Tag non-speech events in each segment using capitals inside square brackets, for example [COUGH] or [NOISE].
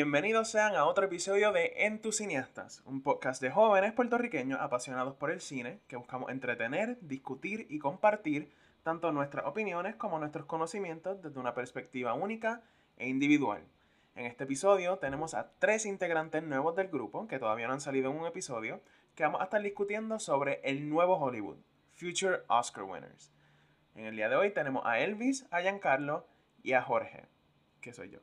bienvenidos sean a otro episodio de En tus cineastas, un podcast de jóvenes puertorriqueños apasionados por el cine que buscamos entretener, discutir y compartir tanto nuestras opiniones como nuestros conocimientos desde una perspectiva única e individual. En este episodio tenemos a tres integrantes nuevos del grupo que todavía no han salido en un episodio que vamos a estar discutiendo sobre el nuevo Hollywood, Future Oscar Winners. En el día de hoy tenemos a Elvis, a Giancarlo y a Jorge, que soy yo.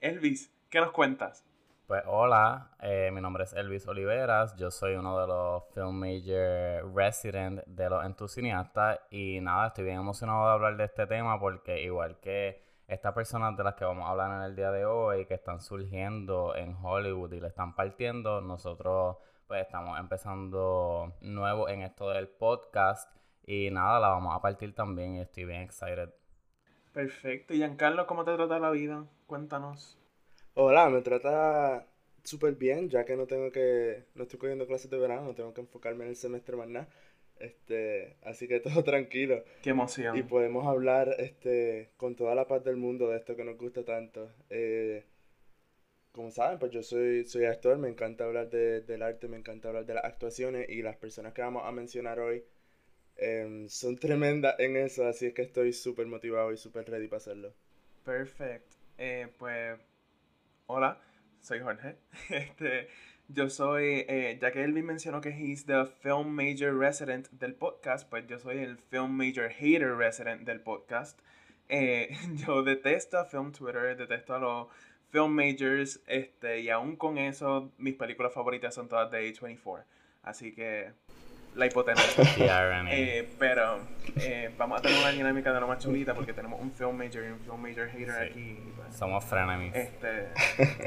Elvis, ¿qué nos cuentas? Pues hola, eh, mi nombre es Elvis Oliveras, yo soy uno de los Film Major Resident de los entusiastas y nada, estoy bien emocionado de hablar de este tema porque igual que estas personas de las que vamos a hablar en el día de hoy, que están surgiendo en Hollywood y le están partiendo, nosotros pues estamos empezando nuevo en esto del podcast y nada, la vamos a partir también y estoy bien excited. Perfecto. ¿Y Giancarlo, cómo te trata la vida? Cuéntanos. Hola, me trata súper bien, ya que no tengo que, no estoy cogiendo clases de verano, no tengo que enfocarme en el semestre más nada. Este, así que [LAUGHS] todo tranquilo. Qué emoción. Y podemos hablar este, con toda la paz del mundo de esto que nos gusta tanto. Eh, como saben, pues yo soy, soy actor, me encanta hablar de, del arte, me encanta hablar de las actuaciones y las personas que vamos a mencionar hoy em, son tremendas en eso, así es que estoy súper motivado y súper ready para hacerlo. Perfecto. Eh, pues, hola, soy Jorge. [LAUGHS] Este, yo soy, eh, ya que Elvin mencionó que he's the film major resident del podcast, pues yo soy el film major hater resident del podcast. Eh, [LAUGHS] yo detesto a Film Twitter, detesto a los film majors, este, y aún con eso, mis películas favoritas son todas de A24. Así que la hipotenusa. [LAUGHS] eh, pero eh, vamos a tener una dinámica de lo más chulita porque tenemos un film major y un film major hater aquí. Pues, somos frenemies. Este,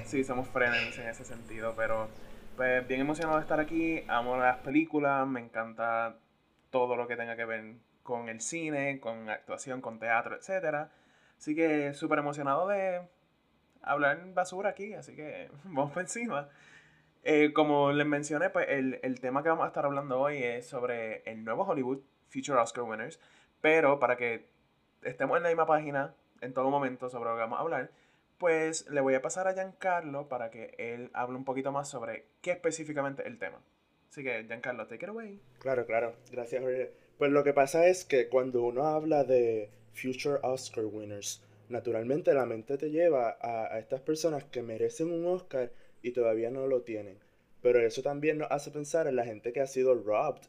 sí, somos frenemies en ese sentido, pero pues bien emocionado de estar aquí. Amo las películas, me encanta todo lo que tenga que ver con el cine, con actuación, con teatro, etc. Así que súper emocionado de hablar basura aquí, así que [LAUGHS] vamos por encima. Eh, como les mencioné, pues el, el, tema que vamos a estar hablando hoy es sobre el nuevo Hollywood, Future Oscar Winners. Pero para que estemos en la misma página en todo momento sobre lo que vamos a hablar, pues le voy a pasar a Giancarlo para que él hable un poquito más sobre qué específicamente es el tema. Así que, Giancarlo, take it away. Claro, claro. Gracias, Jorge. Pues lo que pasa es que cuando uno habla de Future Oscar Winners, naturalmente la mente te lleva a, a estas personas que merecen un Oscar y todavía no lo tienen. Pero eso también nos hace pensar en la gente que ha sido robbed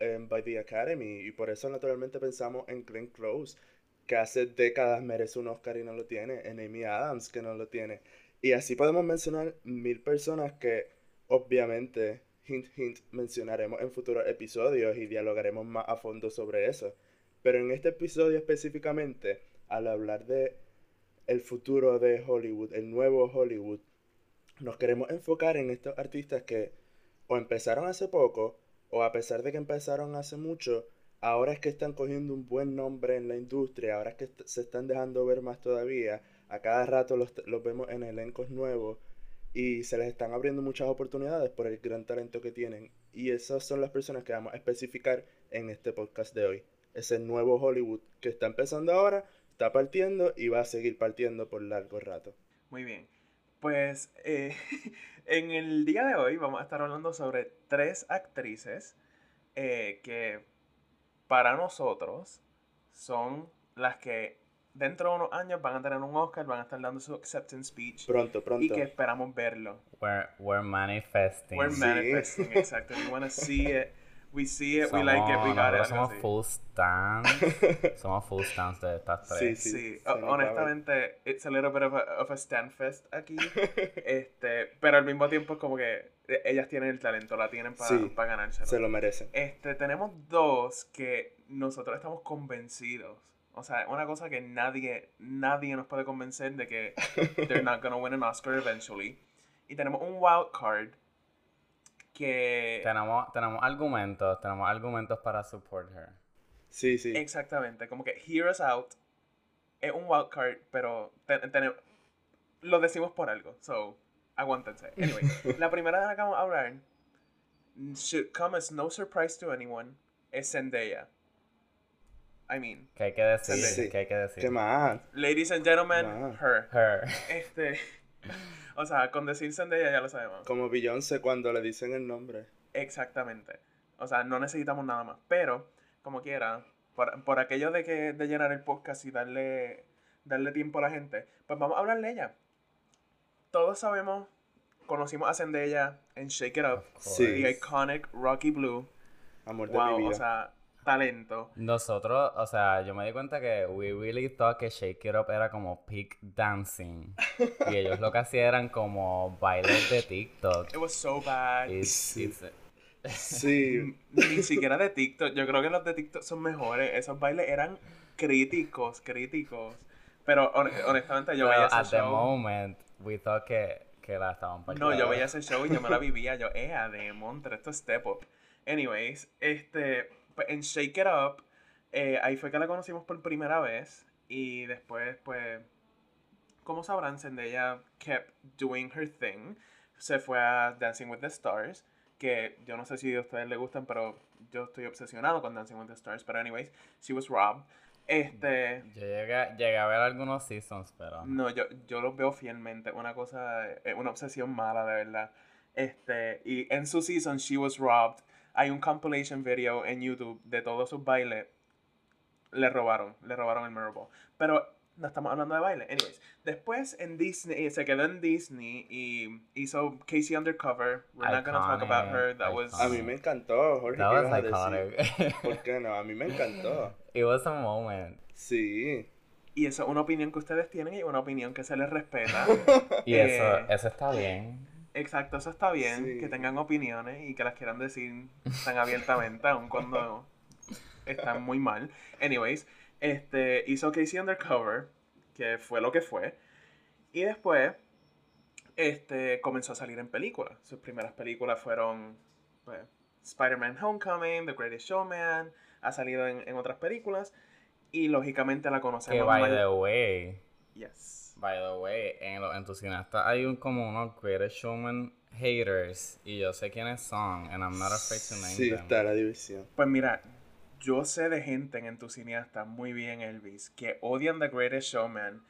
um, by the Academy. Y por eso naturalmente pensamos en Glenn Close, que hace décadas merece un Oscar y no lo tiene. En Amy Adams, que no lo tiene. Y así podemos mencionar mil personas que obviamente, hint, hint, mencionaremos en futuros episodios y dialogaremos más a fondo sobre eso. Pero en este episodio específicamente, al hablar de el futuro de Hollywood, el nuevo Hollywood, nos queremos enfocar en estos artistas que o empezaron hace poco o a pesar de que empezaron hace mucho, ahora es que están cogiendo un buen nombre en la industria, ahora es que se están dejando ver más todavía, a cada rato los, los vemos en elencos nuevos y se les están abriendo muchas oportunidades por el gran talento que tienen. Y esas son las personas que vamos a especificar en este podcast de hoy. Ese nuevo Hollywood que está empezando ahora, está partiendo y va a seguir partiendo por largo rato. Muy bien. Pues eh, [LAUGHS] en el día de hoy vamos a estar hablando sobre tres actrices eh, que para nosotros son las que dentro de unos años van a tener un Oscar, van a estar dando su acceptance speech. Pronto, pronto. Y que esperamos verlo. We're, we're manifesting. We're manifesting, exacto. We want to see it. We see it, we like it, we got it. Somos full [LAUGHS] stands. somos full stands de estas tres. Sí, sí. sí. honestamente, it's a little bit of a, of a stand fest aquí. [LAUGHS] este, pero al mismo tiempo es como que ellas tienen el talento, la tienen para sí, ganárselo. Se lo merecen. Este, tenemos dos que nosotros estamos convencidos. O sea, una cosa que nadie, nadie nos puede convencer de que [LAUGHS] they're not gonna win an Oscar eventually. Y tenemos un wild card que... Tenemos, tenemos argumentos, tenemos argumentos para support her. Sí, sí. Exactamente, como que Hear Us Out es un wild card, pero lo decimos por algo, so aguántense. Anyway, [LAUGHS] la primera de la que vamos a hablar should come as no surprise to anyone es Zendaya. I mean. ¿Qué hay que decir? Sí, ¿Qué hay que decir? ¿Qué más? Ladies and gentlemen, her. Her. Este, [LAUGHS] O sea, con decir Zendaya ya lo sabemos. Como Beyoncé cuando le dicen el nombre. Exactamente. O sea, no necesitamos nada más. Pero, como quiera, por, por aquello de que de llenar el podcast y darle, darle tiempo a la gente, pues vamos a hablar de ella. Todos sabemos, conocimos a Zendaya en Shake It Up, Sí. the iconic Rocky Blue. Amor de mi vida. o sea, talento. Nosotros, o sea, yo me di cuenta que we really thought que Shake It Up era como peak dancing. y ellos lo que hacían eran como bailes de TikTok. It was so bad. It's- Sí. it's- sí. Ni siquiera de TikTok. Yo creo que los de TikTok son mejores. Esos bailes eran críticos, críticos. Pero hon- honestamente yo veía pero at ese the show. moment, we thought que, que la estaban No, yo veía ese show y yo me la vivía. Yo, eh, de Montre, esto es Step Up. Anyways, este, en Shake It Up, eh, ahí fue que la conocimos por primera vez. Y después, pues, como sabrán, Zendaya kept doing her thing. Se fue a Dancing with the Stars. Que yo no sé si a ustedes les gustan, pero yo estoy obsesionado con Dancing with the Stars. Pero, anyways, she was robbed. Este. Yo llegué, llegué a ver algunos seasons, pero... No, yo, yo los veo fielmente. Una cosa, eh, una obsesión mala, de verdad. Este, y en su season, She Was Robbed, hay un compilation video en YouTube de todos sus bailes. Le robaron, le robaron el Mirror Ball. Pero no estamos hablando de baile. Anyways, después en Disney, eh, se quedó en Disney y hizo Casey Undercover. We're not gonna talk about her. That was. A mí me encantó, Jorge. That ¿qué was iconic. ¿Por qué no? A mí me encantó. [LAUGHS] It was a moment. Sí. Y eso es una opinión que ustedes tienen y una opinión que se les respeta. [LAUGHS] Y Eh, eso, eso está bien. Exacto, eso está bien, Sí. que tengan opiniones y que las quieran decir tan abiertamente, aun cuando están muy mal. Anyways, este, hizo Casey Undercover, que fue lo que fue, y después este, comenzó a salir en películas. Sus primeras películas fueron pues, Spider-Man Homecoming, The Greatest Showman, ha salido en, en otras películas, y lógicamente la Que conocemos by más- the way, Yes. By the way, en los entusiastas hay un, como unos Greatest Showman haters. Y yo sé quiénes son. And I'm not afraid to name Sí, them. está la división. Pues mira, yo sé de gente en Entusiasta muy bien, Elvis, que odian The Greatest Showman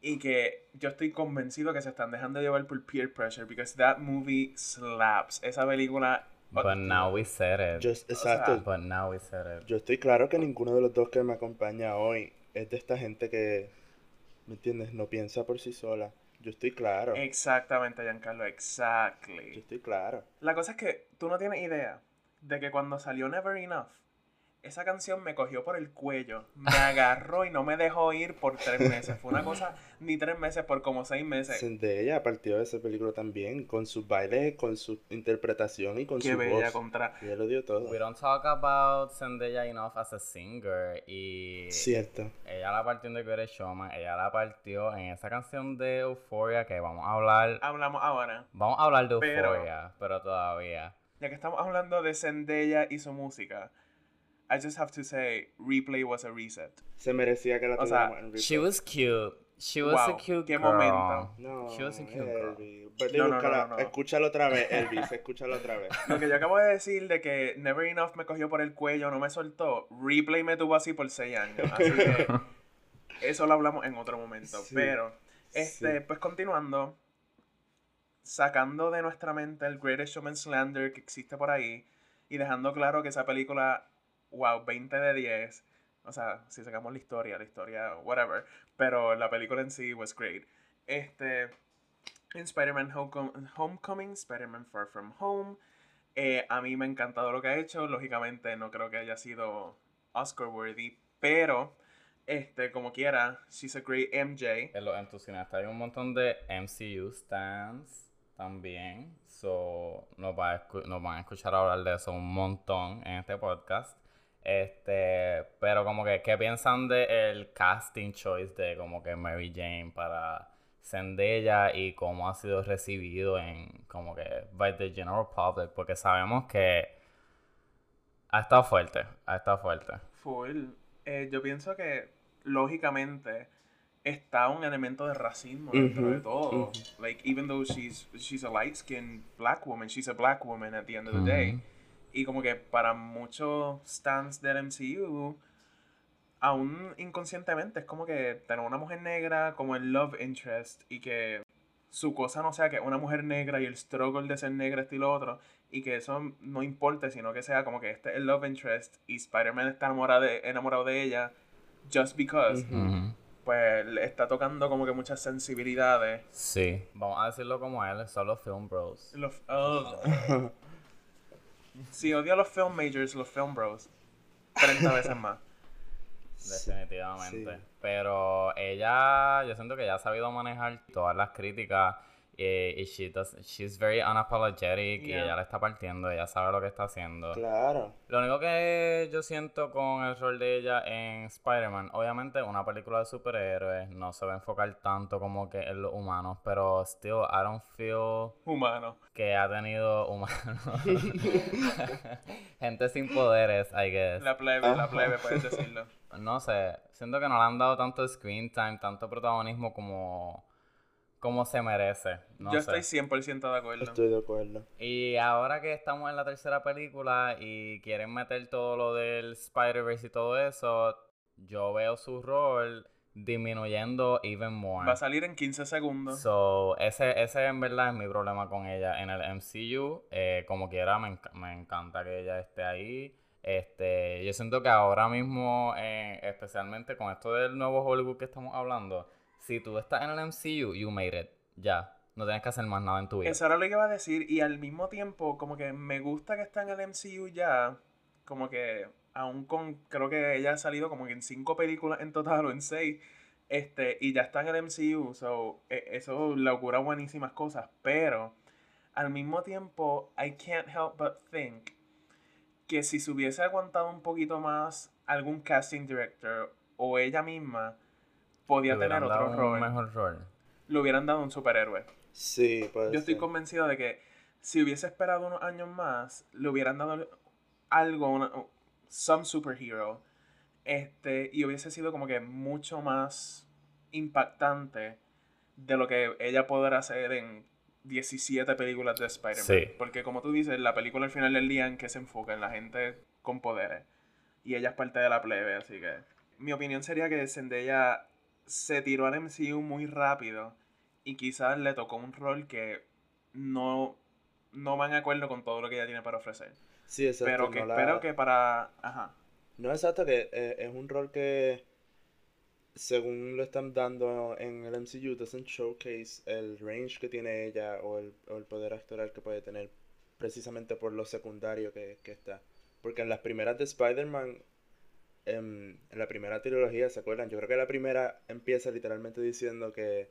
y que yo estoy convencido que se están dejando llevar por peer pressure because that movie slaps. Esa película. But now we said it. Yo, exacto. But now we said it. Yo estoy claro que ninguno de los dos que me acompaña hoy es de esta gente que, ¿me entiendes? No piensa por sí sola. Yo estoy claro. Exactamente, Giancarlo, Yo exactly. estoy claro. La cosa es que tú no tienes idea de que cuando salió Never Enough, esa canción me cogió por el cuello, me agarró y no me dejó ir por tres meses. Fue una cosa, ni tres meses, por como seis meses. Zendaya partió de esa película también, con sus bailes, con su interpretación y con Qué su bella voz. contra. Ella lo dio todo. We don't talk about Zendaya enough as a singer. Y Cierto. ella la partió en The Greatest Showman. Ella la partió en esa canción de Euphoria que vamos a hablar. Hablamos ahora. Vamos a hablar de Pero- Euphoria, pero todavía. Ya que estamos hablando de Zendaya y su música, I just have to say, Replay was a reset. Se merecía que la O sea, en She replay. was cute. She was a cute qué girl. momento. No, She was a cute girl. Y No, no, no, no, no. Escúchalo otra vez, [LAUGHS] Elvis. Escúchalo otra vez. Lo que yo acabo de decir de que Never Enough me cogió por el cuello, no me soltó, Replay me tuvo así por seis años. [LAUGHS] Así que eso lo hablamos en otro momento. Sí, Pero, este, sí. pues continuando, sacando de nuestra mente el Greatest Showman Slander que existe por ahí y dejando claro que esa película, wow, 20 de 10. O sea, si sacamos la historia, la historia, whatever. Pero la película en sí was great. Este, en Spider-Man Homecom- Homecoming, Spider-Man Far From Home. eh, a mí me ha encantado lo que ha hecho. Lógicamente no creo que haya sido Oscar worthy. Pero, este, como quiera, she's a great MJ. En los entusiastas hay un montón de MCU stands también. So, nos, va nos van a escuchar hablar de eso un montón en este podcast. Este, pero como que, ¿qué piensan de el casting choice de como que Mary Jane para Zendaya y cómo ha sido recibido en como que by the general public? Porque sabemos que ha estado fuerte, ha estado fuerte. Full. Eh, yo pienso que, lógicamente, está un elemento de racismo dentro de todo. Like, even though she's, she's a light-skinned black woman, she's a black woman at the end of the day. Y como que para muchos stands del MCU, aún inconscientemente es como que tener una mujer negra como el love interest y que su cosa no sea que una mujer negra y el struggle de ser negra, este y lo otro, y que eso no importe, sino que sea como que este es el love interest y Spider-Man está enamorado de, enamorado de ella just because. Pues le está tocando como que muchas sensibilidades. Sí, vamos a decirlo como él, son los film bros. Los, oh. [LAUGHS] Si odio a los film majors, los film bros. 30 veces más. [LAUGHS] Definitivamente. Sí. Pero ella, yo siento que ella ha sabido manejar todas las críticas eh, y she does- she's very unapologetic y ella le está partiendo, ella sabe lo que está haciendo. Claro. Lo único que yo siento con el rol de ella en Spider-Man, obviamente una película de superhéroes, no se va a enfocar tanto como que en los humanos, pero still I don't feel Humano. que ha tenido humanos. [LAUGHS] Gente sin poderes, I guess. La plebe, la plebe, puedes decirlo. No sé, siento que no le han dado tanto screen time, tanto protagonismo como, como se merece. No Yo sé. estoy 100% de acuerdo. Estoy de acuerdo. Y ahora que estamos en la tercera película y quieren meter todo lo del Spider-Verse y todo eso, yo veo su rol disminuyendo even more. Va a salir en 15 segundos. So, ese, ese en verdad es mi problema con ella en el MCU. Eh, como quiera, me, enc- me encanta que ella esté ahí. Este, yo siento que ahora mismo, eh, especialmente con esto del nuevo Hollywood que estamos hablando, si tú estás en el MCU, you made it. Ya. No tienes que hacer más nada en tu vida. Eso era lo que iba a decir. Y al mismo tiempo, como que me gusta que está en el MCU ya. Como que aún con. Creo que ella ha salido como que en cinco películas en total o en seis. Este, y ya está en el MCU. So, e- eso le ocurre buenísimas cosas. Pero al mismo tiempo, I can't help but think que si se hubiese aguantado un poquito más algún casting director o ella misma, podía tener otro dado un rol. mejor rol. Le hubieran dado un superhéroe. Sí, puede Yo estoy ser. convencido de que si hubiese esperado unos años más, le hubieran dado algo, una, some superhero, este, y hubiese sido como que mucho más impactante de lo que ella podrá hacer en 17 películas de Spider-Man. Sí. Porque como tú dices, la película al final del día en que se enfoca en la gente con poderes. Y ella es parte de la plebe, así que mi opinión sería que Zendaya se tiró al MCU muy rápido y quizás le tocó un rol que no, no va en acuerdo con todo lo que ella tiene para ofrecer. Sí, exacto. pero que no la- espero que para... Ajá. No, exacto, que eh, es un rol que, según lo están dando en el MCU, doesn't showcase el range que tiene ella o el, o el poder actoral que puede tener, precisamente por lo secundario que, que está. Porque en las primeras de Spider-Man, em, en la primera trilogía, ¿se acuerdan? Yo creo que la primera empieza literalmente diciendo que,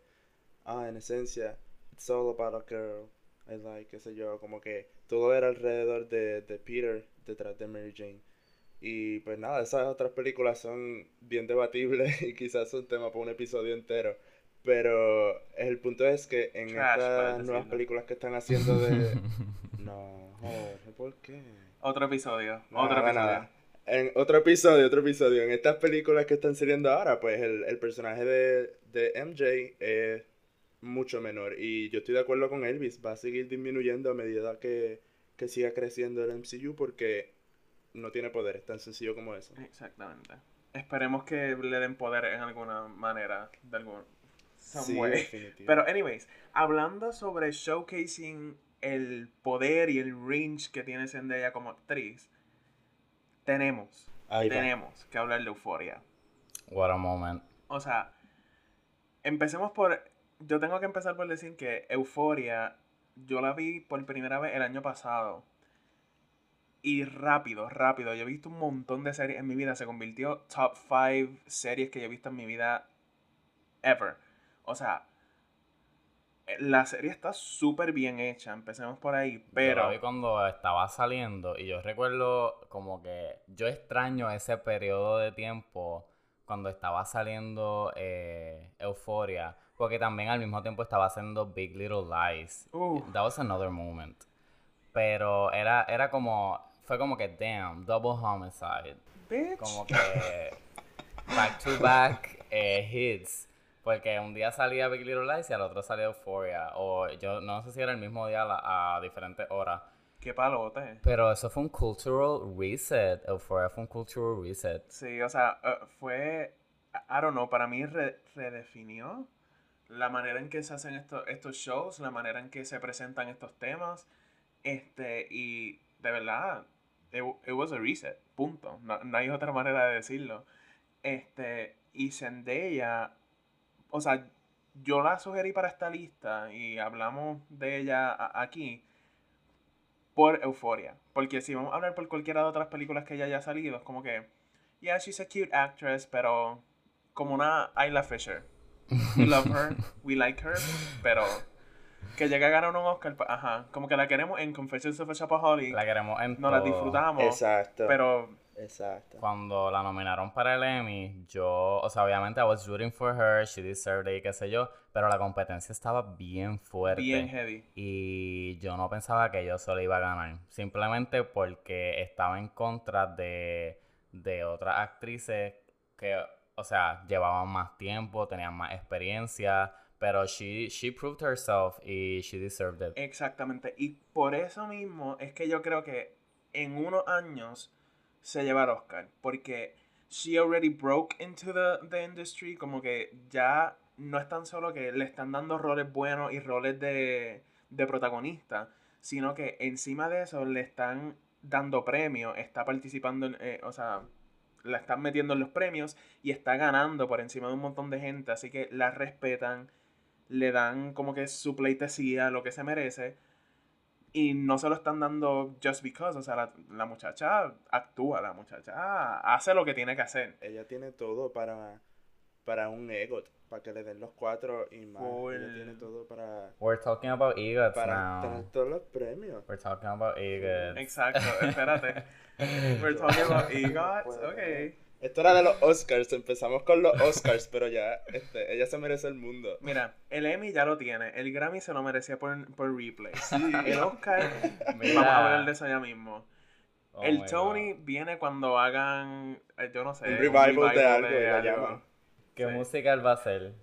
ah, en esencia, it's all about a girl. I like, qué sé yo, como que todo era alrededor de, de Peter detrás de Mary Jane. Y pues nada, esas otras películas son bien debatibles [LAUGHS] y quizás son tema para un episodio entero. Pero el punto es que en Trash, estas nuevas películas que están haciendo de... [LAUGHS] No, Jorge, ¿por qué? Otro episodio. Nada, otro episodio. nada. En otro episodio, otro episodio. En estas películas que están saliendo ahora, pues el, el personaje de, de MJ es mucho menor. Y yo estoy de acuerdo con Elvis. Va a seguir disminuyendo a medida que, que siga creciendo el MCU porque no tiene poder. Es tan sencillo como eso. Exactamente. Esperemos que le den poder en alguna manera, de algún Sí. Pero anyways, hablando sobre showcasing el poder y el range que tiene Zendaya como actriz, tenemos, Ahí tenemos que hablar de Euforia. What a moment. O sea, empecemos por. Yo tengo que empezar por decir que Euforia, yo la vi por primera vez el año pasado. Y rápido, rápido. Yo he visto un montón de series en mi vida. Se convirtió top 5 series que yo he visto en mi vida ever. O sea, la serie está súper bien hecha. Empecemos por ahí. Yo Pero. la vi cuando estaba saliendo y yo recuerdo como que yo extraño ese periodo de tiempo cuando estaba saliendo eh, Euphoria, porque también al mismo tiempo estaba haciendo Big Little Lies. Uh, That was another moment. Pero era, era como, fue como que, damn, double homicide. bitch. Como que back to back eh, hits. Porque un día salía Big Little Lies y al otro salía Euphoria. O yo no sé si era el mismo día a, a diferentes horas. Qué palote. Pero eso fue un cultural reset. Euphoria fue un cultural reset. Sí, o sea, eh, fue, I don't know, para mí re- redefinió la manera en que se hacen estos, estos shows, la manera en que se presentan estos temas, este, y de verdad, it, it was a reset, punto. No, no hay otra manera de decirlo. Este, y Zendaya, o sea, yo la sugerí para esta lista y hablamos de ella aquí por euforia. Porque si vamos a hablar por cualquiera de otras películas que ella haya salido, es como que, yeah, she's a cute actress, pero como una Isla Fisher. We love her, [LAUGHS] we like her, pero que llegue a ganar un Oscar, pues, ajá, como que la queremos en Confessions of a Shopaholic, La queremos en no la disfrutamos, Exacto. pero Exacto. Cuando la nominaron para el Emmy, yo, o sea, obviamente I was rooting for her, she deserved it, qué sé yo, pero la competencia estaba bien fuerte. bien heavy. Y yo no pensaba que yo solo iba a ganar. Simplemente porque estaba en contra de, de otras actrices que, o sea, llevaban más tiempo, tenían más experiencia. Pero she, she proved herself y she deserved it. Exactamente. Y por eso mismo es que yo creo que en unos años se lleva el Oscar. Porque she already broke into the, the industry. Como que ya no es tan solo que le están dando roles buenos y roles de, de protagonista. Sino que encima de eso le están dando premios. Está participando en. eh, o sea. La están metiendo en los premios y está ganando por encima de un montón de gente. Así que la respetan le dan como que su pleitesía, lo que se merece. Y no se lo están dando just because. O sea, la, la muchacha actúa, la muchacha hace lo que tiene que hacer. Ella tiene todo para, para un EGOT, para que le den los cuatro y más. Full. Ella tiene todo para, We're talking about EGOTs para tener now. todos los premios. We're talking about EGOTs. Exacto, espérate. [LAUGHS] We're talking about EGOTs, ok. Esto era de los Oscars, empezamos con los Oscars, pero ya este, ella se merece el mundo. Mira, el Emmy ya lo tiene. El Grammy se lo merecía por, por replay. El Oscar, Mira. vamos a hablar de eso ya mismo. Oh el Tony God. viene cuando hagan, eh, yo no sé, Un revival de algo, la llaman. ¿Qué Sí. musical va a ser?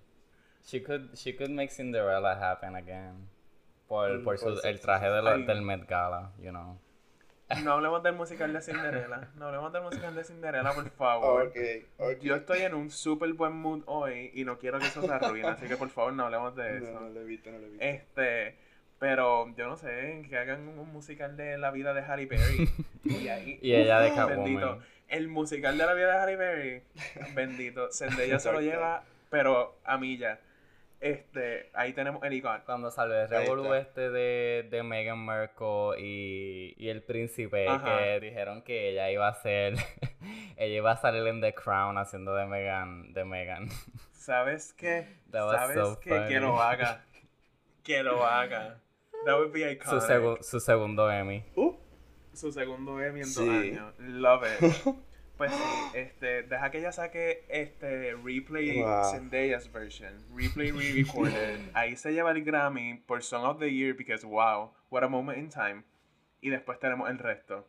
She could, she could make Cinderella happen again. Por, Mm, por su- el traje de del Met Gala, you know. No hablemos del musical de Cinderella. No hablemos del musical de Cinderella, por favor. Ok, ok. Yo estoy en un súper buen mood hoy y no quiero que eso se arruine, así que por favor no hablemos de [LAUGHS] eso. No, no lo he visto, no lo he visto. Este, pero yo no sé, que hagan un musical de la vida de Harry Berry. [LAUGHS] Y, ahí, Y ella de bendito. Catwoman. El musical de la vida de Harry Berry, bendito. [LAUGHS] Zendaya se lo lleva, pero a milla. Este, ahí tenemos el icon. Cuando salió el revolú este de, de Meghan Markle y, y el príncipe Ajá. que dijeron que ella iba a ser, [LAUGHS] ella iba a salir en The Crown haciendo de Meghan, de Meghan. [LAUGHS] ¿Sabes qué? ¿Sabes so qué? Que lo haga. Que lo haga. That would be Su, iconic. segu- su segundo Emmy. Uh, su segundo Emmy en dos años. Love it. [LAUGHS] Pues sí, este, deja que ella saque este replay Wow. Zendaya's version, replay re-recorded. [LAUGHS] Ahí se lleva el Grammy por Song of the Year because wow, what a moment in time. Y después tenemos el resto.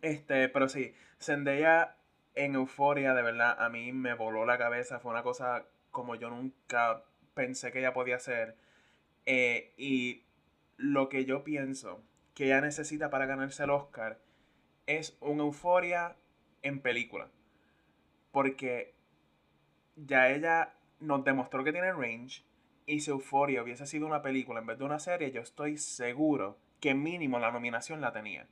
Este, pero sí, Zendaya en Euforia, de verdad, a mí me voló la cabeza. Fue una cosa como yo nunca pensé que ella podía hacer. Eh, y lo que yo pienso que ella necesita para ganarse el Oscar es un Euforia en película. Porque ya ella nos demostró que tiene range. Y si Euphoria hubiese sido una película en vez de una serie, yo estoy seguro que mínimo la nominación la tenía.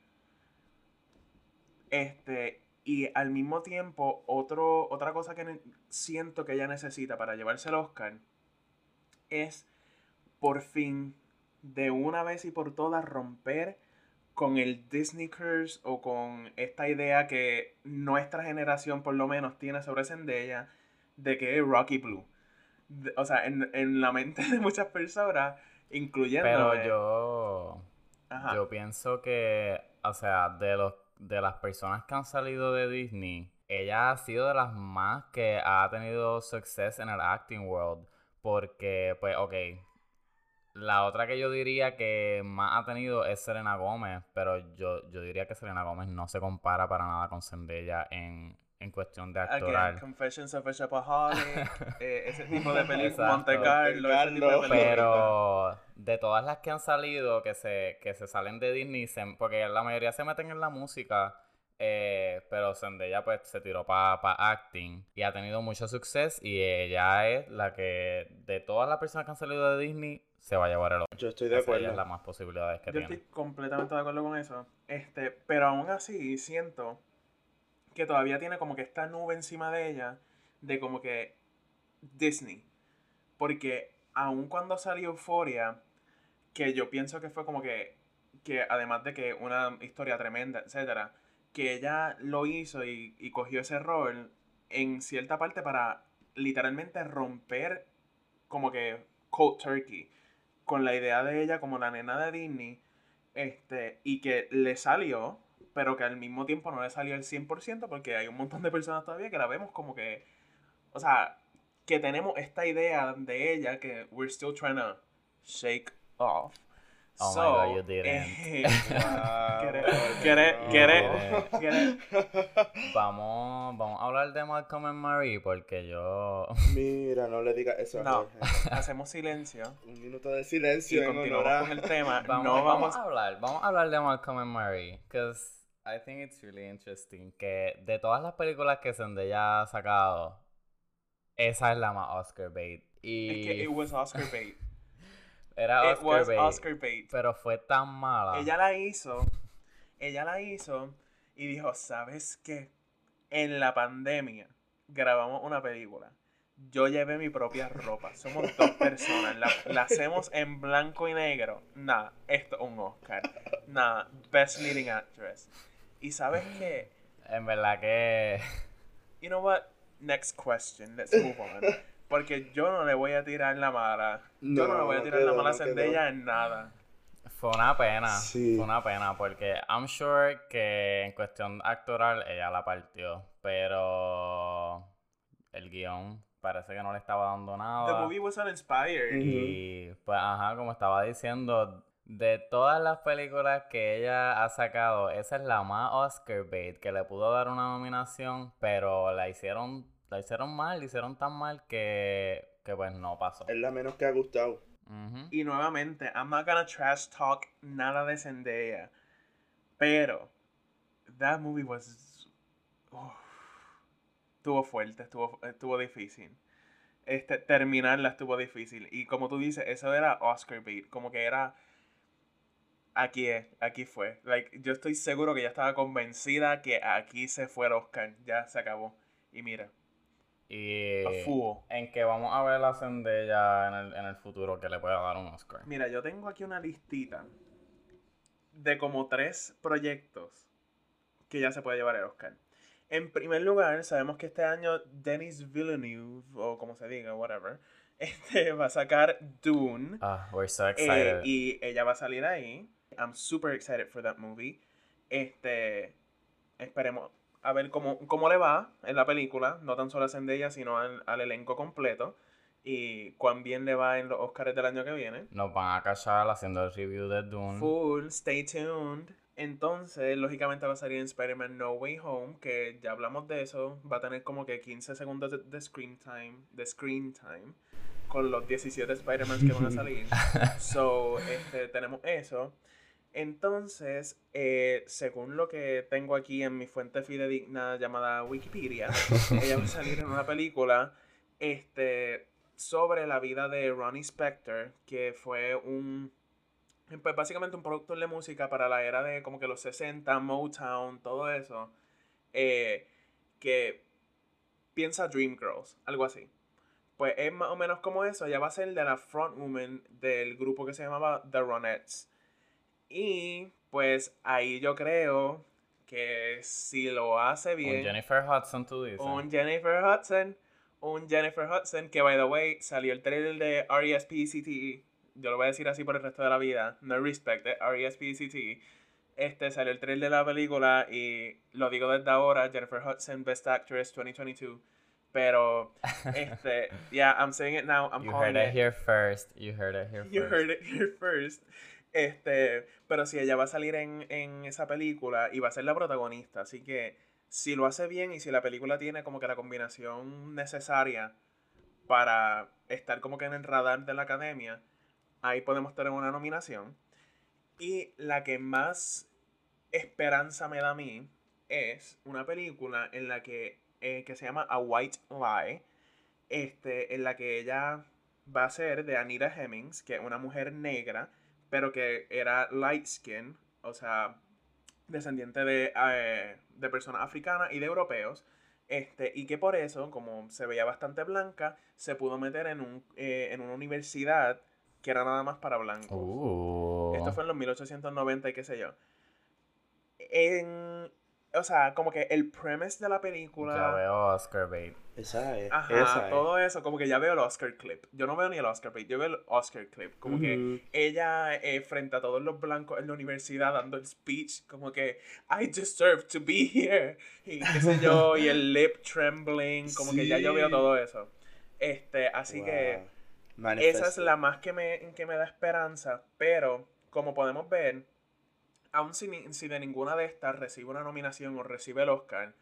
Este, y al mismo tiempo, otro, otra cosa que siento que ella necesita para llevarse el Oscar es por fin, de una vez y por todas, romper con el Disney Curse o con esta idea que nuestra generación por lo menos tiene sobre Zendaya de que es Rocky Blue. De- o sea, en, en la mente de muchas personas, incluyendo... Pero yo, Ajá. yo pienso que, o sea, de los de las personas que han salido de Disney, ella ha sido de las más que ha tenido success en el acting world. Porque, pues, ok. La otra que yo diría que más ha tenido es Selena Gómez, pero yo, yo diría que Selena Gómez no se compara para nada con Zendaya en, en cuestión de Again, actoral. Confessions of a Shopaholic, eh, ese [LAUGHS] tipo de películas. Monte Carlo, ese tipo de Carlo. películas. Pero de todas las que han salido, que se, que se salen de Disney, se- porque la mayoría se meten en la música, Eh, pero Zendaya pues se tiró para acting y ha tenido mucho suceso y ella es la que de todas las personas que han salido de Disney se va a llevar el Yo estoy de acuerdo. Ella es la más posibilidades que Yo tiene. estoy completamente de acuerdo con eso. Este, pero aún así siento que todavía tiene como que esta nube encima de ella de como que Disney. Porque aun cuando salió Euphoria, que yo pienso que fue como que, que además de que una historia tremenda, etcétera, que ella lo hizo y, y cogió ese rol en cierta parte para literalmente romper como que cold turkey con la idea de ella como la nena de Disney este y que le salió pero que al mismo tiempo no le salió el 100% porque hay un montón de personas todavía que la vemos como que o sea que tenemos esta idea de ella que we're still trying to shake off Oh my So, God, you didn't. eh, [LAUGHS] Wow, ¿Quieres- no. quieres- quieres- No. ¿Quieres? Vamos, vamos a hablar de Malcolm and Marie porque yo... [LAUGHS] Mira, no le digas eso a No. Jorge. hacemos silencio Un minuto de y silencio en honor continuamos con el tema Vamos, no vamos a hablar, vamos a hablar de Malcolm and Marie, because I think it's really interesting que de todas las películas que Zendaya ha sacado, esa es la más Oscar bait. Y es que it was Oscar bait era it Oscar was Oscar pero fue tan mala. ella la hizo ella la hizo y dijo sabes qué en la pandemia grabamos una película. Yo llevé mi propia ropa. Somos dos personas. La, la hacemos en blanco y negro. Nada esto es un Oscar. Nada best leading actress. Y sabes qué En verdad que you know what next question. Let's move on [LAUGHS] porque yo no le voy a tirar la mala yo no, No, le voy a no tirar quedó, la mala no a quedó. Zendaya en nada fue una pena, Sí. fue una pena porque I'm sure que en cuestión actoral ella la partió, pero el guion parece que no le estaba dando the nada. movie was uninspired. Y pues, ajá, como estaba diciendo, de todas las películas que ella ha sacado, esa es la más Oscar bait, que le pudo dar una nominación, pero la hicieron, la hicieron mal, la hicieron tan mal que, que pues no pasó. Es la menos que ha gustado. Y nuevamente, I'm not gonna trash talk nada de Zendaya. Pero, that movie was. estuvo fuerte, estuvo, estuvo difícil. Este, terminarla estuvo difícil. Y como tú dices, eso era Oscar bait. Como que era. Aquí es, aquí fue. Like, yo estoy seguro que ya estaba convencida que aquí se fue el Oscar. Ya se acabó. Y mira, Y en que vamos a ver la Zendaya en el, en el futuro que le pueda dar un Oscar. Mira, yo tengo aquí una listita de como tres proyectos que ya se puede llevar el Oscar. En primer lugar, sabemos que este año Denis Villeneuve, o como se diga, whatever, [LAUGHS] este, va a sacar Dune. Ah, we're so eh, excited. y ella va a salir ahí. I'm super excited for that movie. Este, esperemos a ver cómo, cómo le va en la película, no tan solo a Zendaya, sino al, al elenco completo. Y cuán bien le va en los Oscars del año que viene. Nos van a cachar haciendo el review de Dune. Full, stay tuned. Entonces, lógicamente va a salir en Spider-Man No Way Home, que ya hablamos de eso. Va a tener como que 15 segundos de, de screen time, de screen time, con los 17 Spider-Man que van a salir. [LAUGHS] so, este, tenemos eso. Entonces, eh, según lo que tengo aquí en mi fuente fidedigna llamada Wikipedia, [LAUGHS] ella va a salir en una película este, sobre la vida de Ronnie Spector, que fue un, pues básicamente un productor de música para la era de como que los 60, Motown, todo eso, eh, que piensa Dreamgirls, algo así. Pues es más o menos como eso, ella va a ser de la frontwoman del grupo que se llamaba The Ronettes. Y pues ahí yo creo que si lo hace bien... Un Jennifer Hudson, tú dices. Un Jennifer Hudson. Un Jennifer Hudson que, by the way, salió el trailer de E R.E.S.P.C.T. Yo lo voy a decir así por el resto de la vida. No respect, eh, R.E.S.P.C.T. Este salió el trailer de la película y lo digo desde ahora, Jennifer Hudson, Best Actress 2022. Pero, [LAUGHS] este, yeah, I'm saying it now, I'm you calling heard it it. here first. You heard it here You first. heard it here first. Este, pero si ella va a salir en, en esa película y va a ser la protagonista, así que si lo hace bien y si la película tiene como que la combinación necesaria para estar como que en el radar de la academia, ahí podemos tener una nominación. Y la que más esperanza me da a mí es una película en la que, eh, que se llama A White Lie, este, en la que ella va a ser de Anita Hemmings, que es una mujer negra, pero que era light skin, o sea, descendiente de, eh, de personas africanas y de europeos. Este, y que por eso, como se veía bastante blanca, se pudo meter en, un, eh, en una universidad que era nada más para blancos. Uh. Esto fue en los 1890 y qué sé yo. En, o sea, como que el premise de la película... Ya veo Oscar bait. Esa es. Ajá, esa es. todo eso, como que ya veo el Oscar clip. Yo no veo ni el Oscar clip, yo veo el Oscar clip. Como que Ujú. ella eh, frente a todos los blancos en la universidad dando el speech, como que I deserve to be here. Y qué sé yo, y el [LAUGHS] lip trembling, como que ya yo veo Sí. todo eso. Este, así que Wow. esa es Manifesto. la más que me, que me da esperanza, pero como podemos ver, aun si, si de ninguna de estas recibe una nominación o recibe el Oscar,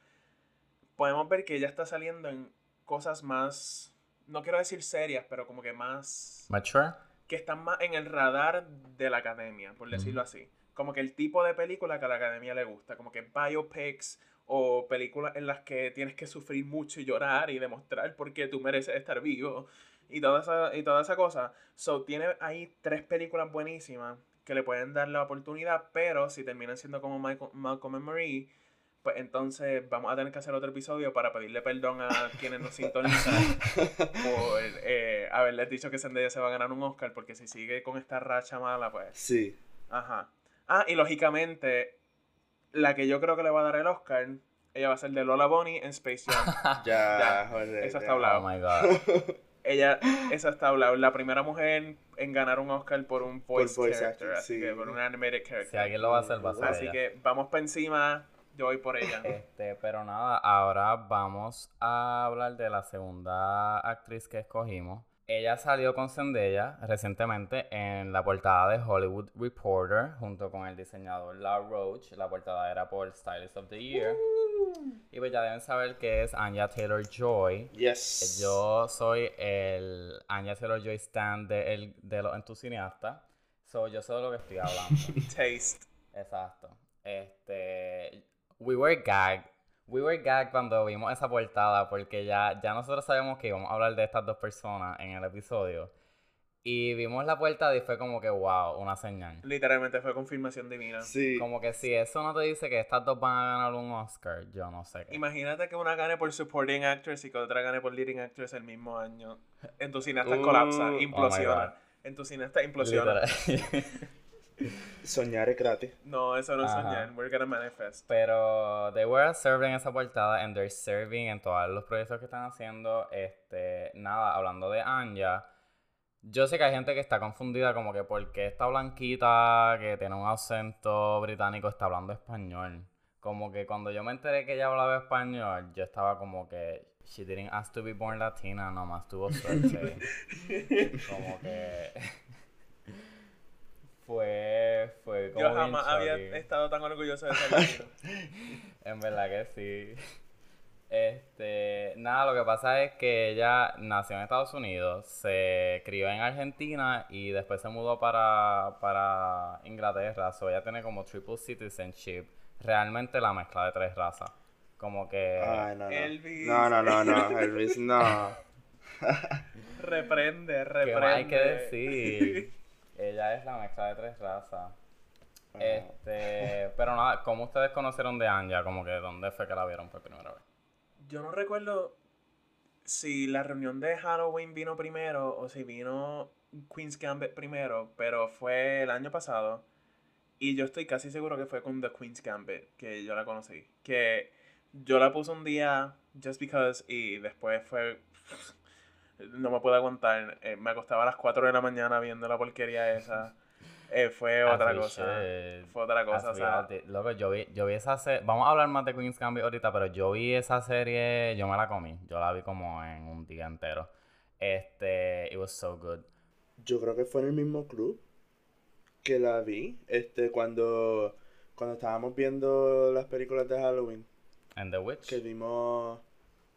podemos ver que ella está saliendo en cosas más, no quiero decir serias, pero como que más, Mature. que están más en el radar de la academia, por decirlo así. Como que el tipo de película que a la academia le gusta, como que biopics o películas en las que tienes que sufrir mucho y llorar y demostrar por qué tú mereces estar vivo y toda esa, y toda esa cosa. So, tiene ahí tres películas buenísimas que le pueden dar la oportunidad, pero si terminan siendo como Michael- Malcolm and Marie, pues entonces vamos a tener que hacer otro episodio para pedirle perdón a [LAUGHS] quienes nos sintonizan por eh, haberles dicho que Zendaya se va a ganar un Oscar, porque si sigue con esta racha mala, pues... Sí. Ajá. Ah, y lógicamente, la que yo creo que le va a dar el Oscar, ella va a ser de Lola Bonnie en Space Jam. [LAUGHS] Ya, Ya, joder, eso ya. está hablado. Oh my god. [LAUGHS] ella, [GASPS] esa está hablado, la primera mujer en ganar un Oscar por un voice, voice character, actor, así sí. que por un animated character. Si alguien lo va a hacer, va a ser Así ella. que vamos para encima, yo voy por ella. [LAUGHS] Este, pero nada, ahora vamos a hablar de la segunda actriz que escogimos. Ella salió con Zendaya recientemente en la portada de Hollywood Reporter junto con el diseñador La Roach. La portada era por Stylist of the Year. Y pues ya deben saber que es Anya Taylor-Joy. Yes. Yo soy el Anya Taylor-Joy stand de, el- de los entusiastas. So, yo sé de lo que estoy hablando. [LAUGHS] Taste. Exacto. Este, we were gagged. We were gagged cuando vimos esa portada porque ya, ya nosotros sabemos que íbamos a hablar de estas dos personas en el episodio. Y vimos la portada y fue como que, wow, una señal. Literalmente fue confirmación divina. Sí. Como que si eso no te dice que estas dos van a ganar un Oscar, yo no sé qué. Imagínate que una gane por Supporting Actress y que otra gane por Leading Actress el mismo año. En tu cineasta Uh, colapsa, oh implosiona. God. en tu cineasta implosiona. [LAUGHS] Soñar es gratis. No, eso no es soñar. We're gonna manifest. Pero they were serving esa portada and they're serving en todos los proyectos que están haciendo. Este, nada, hablando de Anya, yo sé que hay gente que está confundida como que porque esta blanquita que tiene un acento británico está hablando español. Como que cuando yo me enteré que ella hablaba español, yo estaba como que she didn't ask to be born latina, nomás tuvo suerte. [LAUGHS] como que fue fue como Yo bien jamás había estado tan orgulloso de ser latino. [LAUGHS] En verdad que sí. Este, nada, lo que pasa es que ella nació en Estados Unidos, se crió en Argentina y después se mudó para, para Inglaterra. So ella tiene como triple citizenship. Realmente la mezcla de tres razas. Como que Ay, no, no. Elvis. No, no, no, no. Elvis, no. [LAUGHS] Reprende, ¿qué reprende. más hay que decir? [LAUGHS] ella es la mezcla de tres razas. Este, [LAUGHS] pero nada, ¿cómo ustedes conocieron de Anja? Como que dónde fue que la vieron por primera vez. Yo no recuerdo si la reunión de Halloween vino primero o si vino Queen's Gambit primero, pero fue el año pasado. Y yo estoy casi seguro que fue con The Queen's Gambit que yo la conocí. Que yo la puse un día just because y después fue... No me puedo aguantar. Eh, me acostaba a las 4 de la mañana viendo la porquería esa. Eh, fue otra cosa. Fue otra cosa. As O we sea, all did. Loco, yo vi, yo vi esa serie. Vamos a hablar más de Queen's Gambit ahorita, pero yo vi esa serie. Yo me la comí. Yo la vi como en un día entero. Este. It was so good. Yo creo que fue en el mismo club que la vi. Este, cuando, cuando estábamos viendo las películas de Halloween. And The Witch. Que vimos.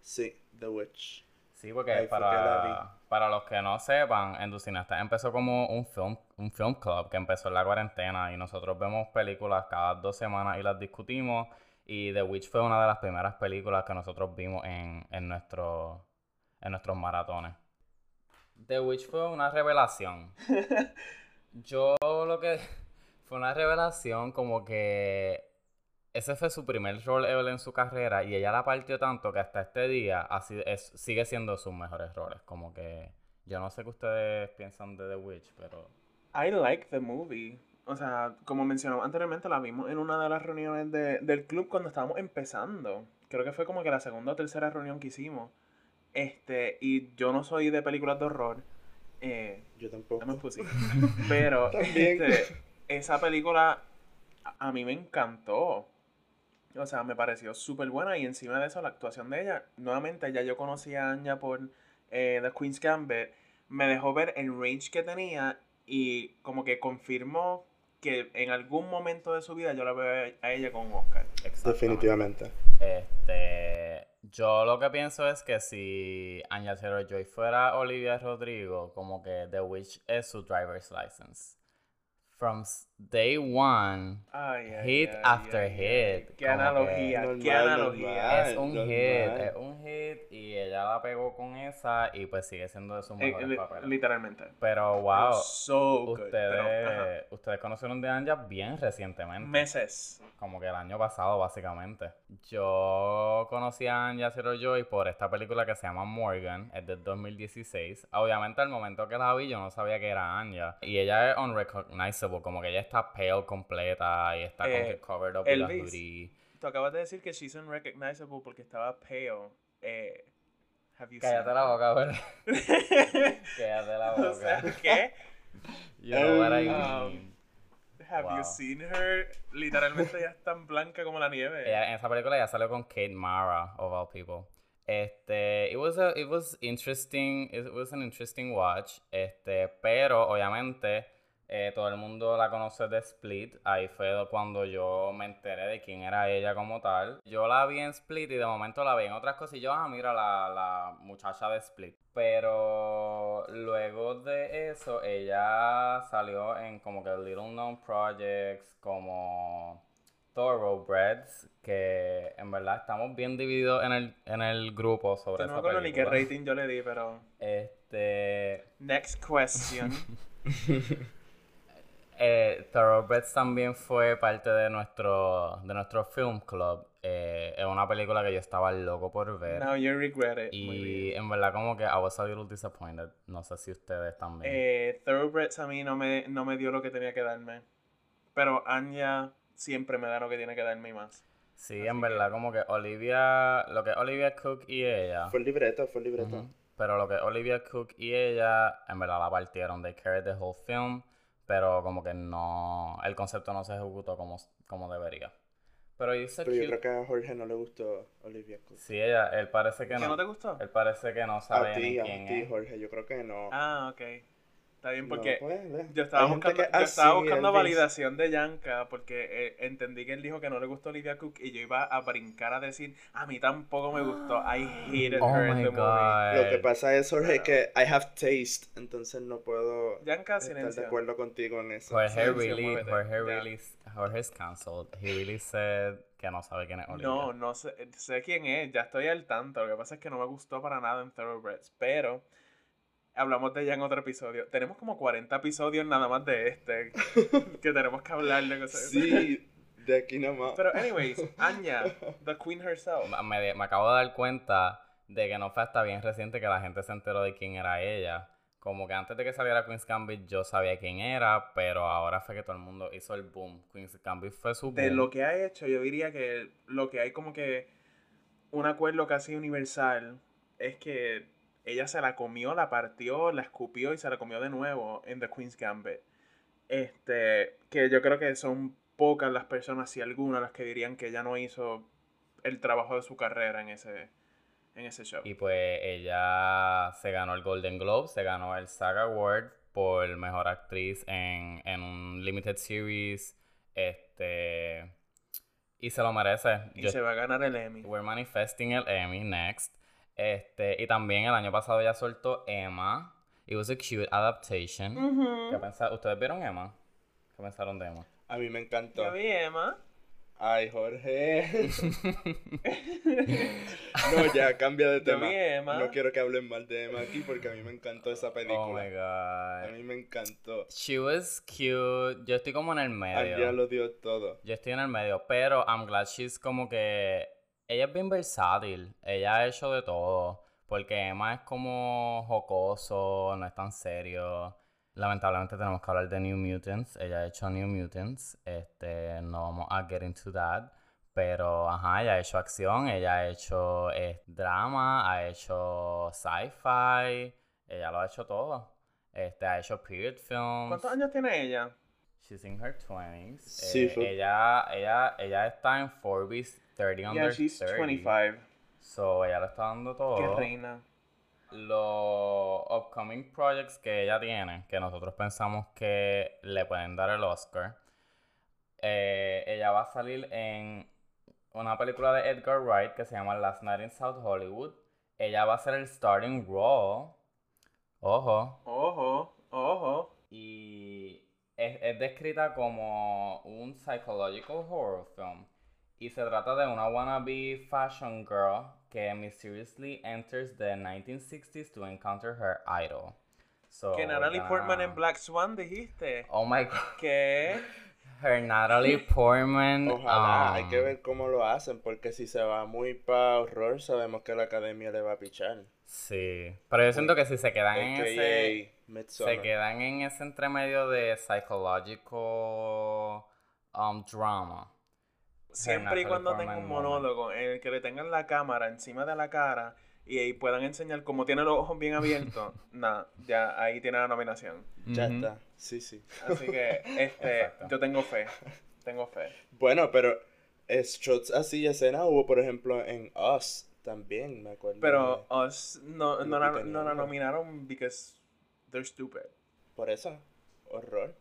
Sí, The Witch. Sí, porque para, para los que no sepan, Enducinasta empezó como un film, un film club que empezó en la cuarentena y nosotros vemos películas cada dos semanas y las discutimos Y The Witch fue una de las primeras películas que nosotros vimos en, en, nuestro, en nuestros maratones. The Witch fue una revelación. [LAUGHS] Yo lo que... Fue una revelación como que ese fue su primer rol ever en su carrera y ella la partió tanto que hasta este día así es, sigue siendo sus mejores roles. Como que yo no sé qué ustedes piensan de The Witch, pero... I like the movie. O sea, como mencionamos anteriormente, la vimos en una de las reuniones de, del club cuando estábamos empezando. Creo que fue como que la segunda o tercera reunión que hicimos. Este, y yo no soy de películas de horror. Eh, yo tampoco. [LAUGHS] Pero este, esa película a, a mí me encantó. O sea, me pareció súper buena y encima de eso la actuación de ella, nuevamente ya yo conocí a Anya por eh, The Queen's Gambit, me dejó ver el range que tenía y como que confirmó que en algún momento de su vida yo la veo a ella con un Oscar. Definitivamente. Este, yo lo que pienso es que si Anya Taylor-Joy fuera Olivia Rodrigo, como que The Witch es su driver's license from day one, hit after hit. Qué analogía, qué analogía. Es un hit, es un hit y ella la pegó con esa y pues sigue siendo de sus eh, mejores papeles. Literalmente. Pero wow, ustedes, ustedes conocieron de Anja bien recientemente. Meses. Como que el año pasado básicamente. Yo conocí a Anja Zero Joy por esta película que se llama Morgan, es del 2016. Obviamente al momento que la vi yo no sabía que era Anja y ella es unrecognizable como que ella está pale completa y está eh, covered up Elvis, la hoodie. Tú acabas de decir que she's unrecognizable porque estaba pale. Eh, have you Cállate la boca, ¿verdad? [LAUGHS] Cállate la boca. ¿Qué? [LAUGHS] You know what I um, mean. Have you seen her? Literalmente ella es tan blanca como la nieve. en esa película ella salió con Kate Mara, of all people. Este, it was a, it was interesting, it was an interesting watch, este, pero obviamente eh, todo el mundo la conoce de Split. Ahí fue cuando yo me enteré de quién era ella como tal. Yo la vi en Split y de momento la vi en otras cosas y yo, ah, mira, la, la muchacha de Split. Pero luego de eso, ella salió en como que Little Known Projects, como Thoroughbreds, que en verdad estamos bien divididos en el, en el grupo sobre no me ni qué rating yo le di, pero... Este... Next question. [LAUGHS] Eh, Thoroughbreds también fue parte de nuestro, de nuestro film club. Eh, es una película que yo estaba loco por ver. Now you regret it. Y en verdad como que I was a little disappointed. No sé si ustedes también. Eh, Thoroughbreds a mí no me, no me dio lo que tenía que darme. Pero Anya siempre me da lo que tiene que darme más. Sí, en verdad como que Olivia, lo que Olivia Cook y ella. Fue el libreto, fue el libreto. Pero lo que Olivia Cook y ella, en verdad la partieron. They carried the whole film pero como que no, el concepto no se ejecutó como, como debería. Pero, pero yo creo que a Jorge no le gustó Olivia Cook. Sí, ella, él parece que no. ¿Que no te gustó? Él parece que no sabe a ti, a ti, Jorge, yo creo que no. Ah, ok. Está bien porque pues, yo estaba buscando, yo estaba buscando validación de Yanka porque eh, entendí que él dijo que no le gustó Olivia Cook y yo iba a brincar a decir, a mí tampoco me gustó. I hated oh her in the movie. Lo que pasa es, Jorge, que I have taste, entonces no puedo Yanka, estar silencio. de acuerdo contigo en eso. Jorge really, Jorge really, Jorge's cancelled. He really said que no sabe quién es Olivia. No, no sé, sé quién es, ya estoy al tanto. Lo que pasa es que no me gustó para nada en Thoroughbreds, pero hablamos de ella en otro episodio. Tenemos como 40 episodios nada más de este [LAUGHS] que tenemos que hablar de cosas. Sí, de aquí nada más. Pero, anyways, Anya, the queen herself. Me, me, acabo de dar cuenta de que no fue hasta bien reciente que la gente se enteró de quién era ella. Como que antes de que saliera Queen's Gambit yo sabía quién era, pero ahora fue que todo el mundo hizo el boom. Queen's Gambit fue su boom. De lo que ha hecho, yo diría que lo que hay como que un acuerdo casi universal es que ella se la comió, la partió, la escupió y se la comió de nuevo en The Queen's Gambit. Este, que yo creo que son pocas las personas, si algunas, las que dirían que ella no hizo el trabajo de su carrera en ese, en ese show. Y pues ella se ganó el Golden Globe, se ganó el SAG Award por mejor actriz en, en un limited series. Este. Y se lo merece. Y se va a ganar el Emmy. We're manifesting el Emmy next. Este, y también el año pasado ella soltó Emma. It was a cute adaptation. ¿Qué ¿Ustedes vieron Emma? ¿Qué pensaron de Emma? A mí me encantó. Yo vi Emma. Ay, Jorge. [LAUGHS] no, ya, cambia de Yo tema. vi Emma. No quiero que hablen mal de Emma aquí porque a mí me encantó esa Oh my película. a god. mí me encantó. She was cute. Yo estoy como en el medio. Andrea lo dio todo. Yo estoy en el medio, pero I'm glad she's como que. Ella es bien versátil. Ella ha hecho de todo. Porque Emma es como jocoso, no es tan serio. Lamentablemente tenemos que hablar de New Mutants. Ella ha hecho New Mutants. Este, no vamos a get into that. Pero, ajá, ella ha hecho acción, ella ha hecho eh, drama, ha hecho sci-fi. Ella lo ha hecho todo. Este, ha hecho period films. ¿Cuántos años tiene ella? She's in her 20s. Sí, Eh, ella, ella, ella está en Forbes 30 Yeah, under she's 30. 25. So, ella lo está dando todo. Qué reina. Los upcoming projects que ella tiene, que nosotros pensamos que le pueden dar el Oscar. eh, ella va a salir en una película de Edgar Wright que se llama Last Night in South Hollywood. Ella va a ser el starting role. Ojo. Ojo, ojo. Y es, es descrita como un psychological horror film. Y se trata de una wannabe fashion girl que mysteriously enters the 1960s to encounter her idol. So, que Natalie Portman en Black Swan dijiste. Oh my god. Que [LAUGHS] Her Natalie Portman. Ojalá, hay um, que ver cómo lo hacen, porque si se va muy para horror, sabemos que la academia le va a pichar. Sí. Pero yo siento que si se quedan en ese. Midsommar. Se quedan en ese entremedio de psychological um, drama. Siempre y cuando tenga un monólogo en el que le tengan la cámara encima de la cara y ahí puedan enseñar cómo tiene los ojos bien abiertos, [LAUGHS] nada, ya ahí tiene la nominación. Ya está, sí, sí. Así que [LAUGHS] este, Exacto. yo tengo fe, tengo fe. Bueno, pero eh, shots así de escena hubo, por ejemplo, en Us también, me acuerdo. Pero de- Us no, no, la, no la nominaron because they're stupid. Por eso, horror.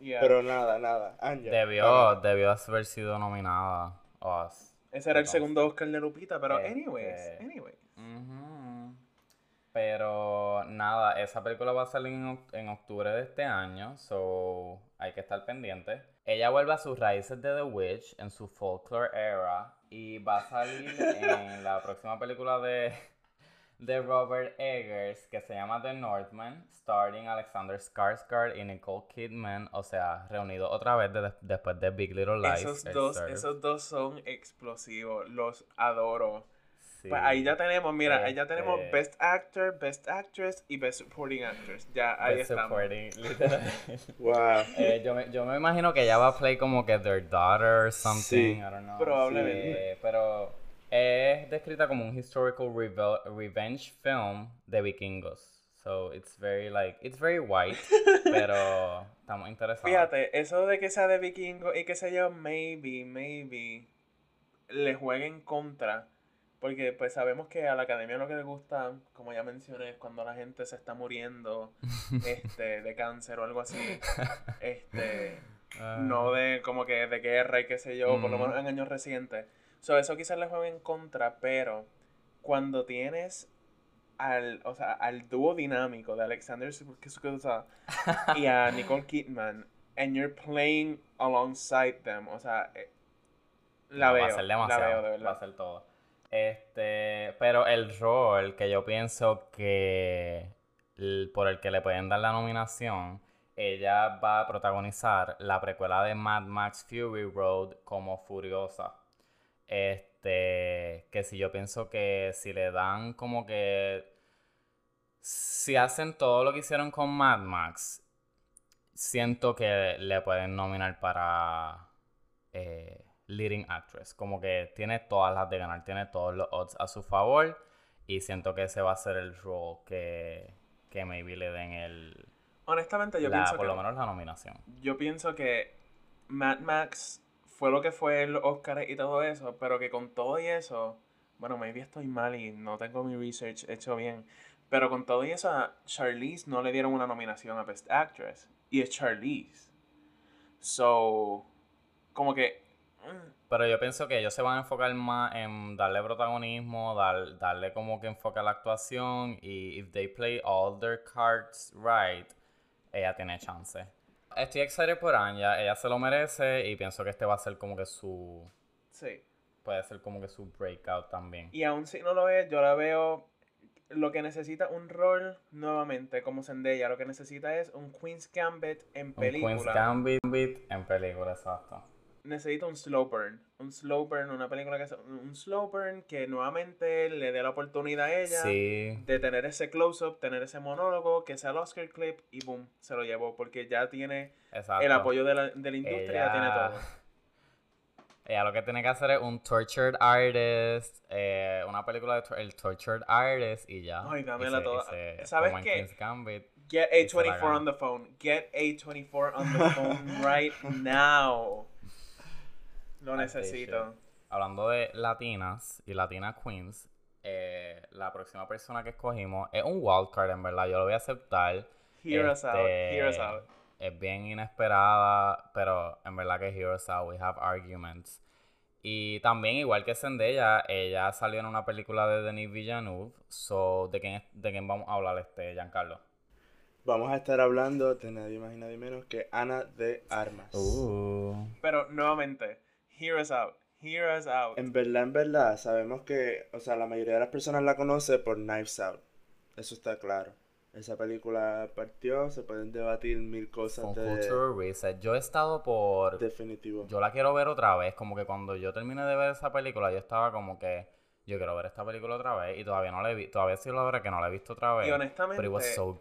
Yeah. Pero nada, nada. Anja. Debió, debió haber sido nominada. Us. Ese era el segundo Oscar de Lupita, pero este- anyways, anyways. Ujú. Pero nada, esa película va a salir en, en octubre de este año, so hay que estar pendiente. Ella vuelve a sus raíces de The Witch en su folklore era y va a salir [LAUGHS] en la próxima película de, de Robert Eggers que se llama The Northman, starring Alexander Skarsgård y Nicole Kidman, o sea, reunido otra vez de- después de Big Little Lies. Esos dos, Surf. esos dos son explosivos, los adoro. Sí. Pues ahí ya tenemos, mira, ahí ya Este- tenemos Best Actor, Best Actress y Best Supporting Actress. Ya ahí Best estamos. supporting, [LAUGHS] literal. Wow. Eh, yo, me, yo me imagino que ella va a play como que their daughter or something. Sí. I don't know. Probablemente. Eh, pero es descrita como un historical revel- revenge film de vikingos. So it's very like, it's very white, [LAUGHS] pero estamos interesados. Fíjate, eso de que sea de vikingo y que sé yo, maybe, maybe le juegue en contra. Porque pues sabemos que a la academia lo que le gusta, como ya mencioné, es cuando la gente se está muriendo [LAUGHS] este, de cáncer o algo así. Este, Ah, no de como que de guerra y qué sé yo, por lo Ujú. menos en años recientes. So, eso quizás le juegue en contra, pero cuando tienes al, o sea, al dúo dinámico de Alexander Skarsgård y a [LAUGHS] Nicole Kidman, and you're playing alongside them, o sea, eh, la no, veo, Va a ser la demasiado. veo de Va a verdad. ser todo. Este, pero el rol que yo pienso que por el que le pueden dar la nominación, ella va a protagonizar la precuela de Mad Max Fury Road como Furiosa. Este, que si yo pienso que si le dan como que si hacen todo lo que hicieron con Mad Max, siento que le pueden nominar para eh, leading actress. Como que tiene todas las de ganar, tiene todos los odds a su favor. Y siento que ese va a ser el role que, que maybe le den el, Honestamente, yo la- pienso por que lo menos la nominación. yo pienso que Mad Max fue lo que fue el Oscar y todo eso, pero que con todo y eso, bueno, maybe estoy mal y no tengo mi research hecho bien, pero con todo y eso a Charlize no le dieron una nominación a Best Actress y es Charlize. So, como que mm, Pero yo pienso que ellos se van a enfocar más en darle protagonismo, dar- darle como que enfoque a la actuación y if they play all their cards right, ella tiene chance. Estoy excited por Anya, ella se lo merece y pienso que este va a ser como que su... Sí. Puede ser como que su breakout también. Y aún si no lo es, yo la veo lo que necesita un rol nuevamente como Zendaya, lo que necesita es un Queen's Gambit en película. Un Queen's Gambit en película, exacto. Necesita un slow burn, un slow burn, una película que un slow burn que nuevamente le dé la oportunidad a ella de tener ese close up, tener ese monólogo, que sea el Oscar clip y boom, se lo llevó porque ya tiene el apoyo de la, de la industria, ya tiene todo. [LAUGHS] Ella lo que tiene que hacer es un Tortured Artist, eh, una película de el Tortured Artist y ya. Ay, dámela toda. ¿Sabes qué? Get A24 on the phone. Get A24 on the phone [LAUGHS] right now. Lo necesito. Hablando de latinas y latina queens, eh, la próxima persona que escogimos es un wildcard, en verdad. Yo lo voy a aceptar. Hear us out. Este, Hear us out es bien inesperada, pero en verdad que Heroes Out, we have arguments. Y también, igual que Zendaya, ella salió en una película de Denis Villeneuve. So, ¿de quién, ¿De quién vamos a hablar, este, Giancarlo? Vamos a estar hablando de nadie más y nadie menos que Ana de Armas. Uh. Pero, nuevamente, Heroes Out. Heroes Out. En verdad, en verdad, sabemos que, o sea, la mayoría de las personas la conoce por Knives Out. Eso está claro esa película partió, se pueden debatir mil cosas de... Reset. Yo he estado por... Definitivo. Yo la quiero ver otra vez, como que cuando yo terminé de ver esa película, yo estaba como que... Yo quiero ver esta película otra vez y todavía no la he visto, todavía sí lo veré que no la he visto otra vez. Y honestamente,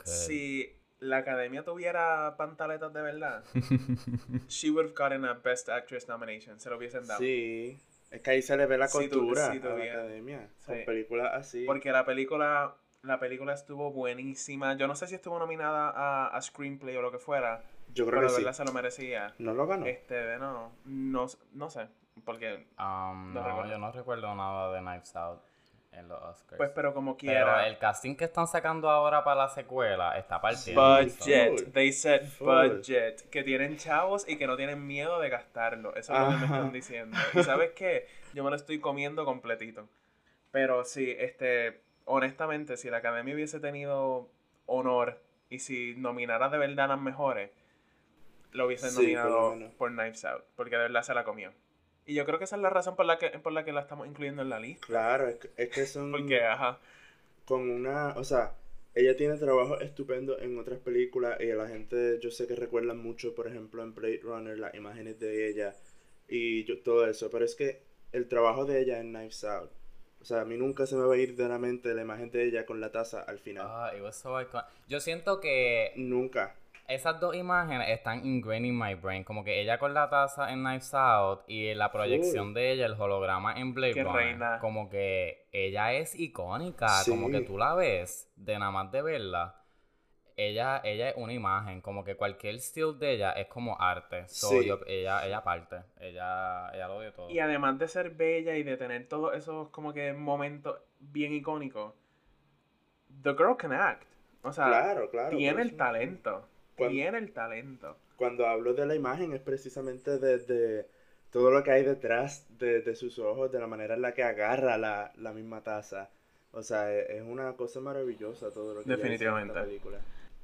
si la academia tuviera pantaletas de verdad, [LAUGHS] she would have gotten a Best Actress nomination, se lo hubiesen dado. Sí, es que ahí se le ve la cultura a la academia, con películas así. Porque la película la película estuvo buenísima. Yo no sé si estuvo nominada a, a Screenplay o lo que fuera. Yo creo pero que verdad se lo merecía. ¿No lo ganó? Este, no, no, no sé. Porque. Um, no, yo no recuerdo nada de Knives Out en los Oscars. Pues, pero como quiera. Pero el casting que están sacando ahora para la secuela está partiendo. Budget. They said budget. Que tienen chavos y que no tienen miedo de gastarlo. Eso es lo que me están diciendo. Y sabes qué? Yo me lo estoy comiendo completito. Pero sí, este honestamente, si la academia hubiese tenido honor y si nominara de verdad a las mejores, lo hubiesen nominado por, Knives Out, porque de verdad se la comió. Y yo creo que esa es la razón por la que, por la, que la estamos incluyendo en la lista. Claro, es que, es que son... porque, ajá. Con una, o sea, ella tiene trabajo estupendo en otras películas y la gente, yo sé que recuerdan mucho, por ejemplo, en Blade Runner, las imágenes de ella y yo, todo eso, pero es que el trabajo de ella en Knives Out o sea, a mí nunca se me va a ir de la mente la imagen de ella con la taza al final. Ah, it was so iconic. Yo siento que... Nunca. Esas dos imágenes están ingrained in my brain. Como que ella con la taza en Knives Out y la proyección de ella, el holograma en Blade Runner. Como que ella es icónica. Como que tú la ves de nada más de verla ella, ella es una imagen, como que cualquier estilo de ella es como arte. ella, ella parte, ella, ella lo dio todo. Y además de ser bella y de tener todos esos como que momentos bien icónicos, The Girl can act. O sea, claro, claro, tiene el talento. Tiene el talento. Cuando hablo de la imagen es precisamente de, todo lo que hay detrás de, sus ojos, de la manera en la que agarra la, misma taza. O sea, es, es una cosa maravillosa todo lo que Definitivamente. en la película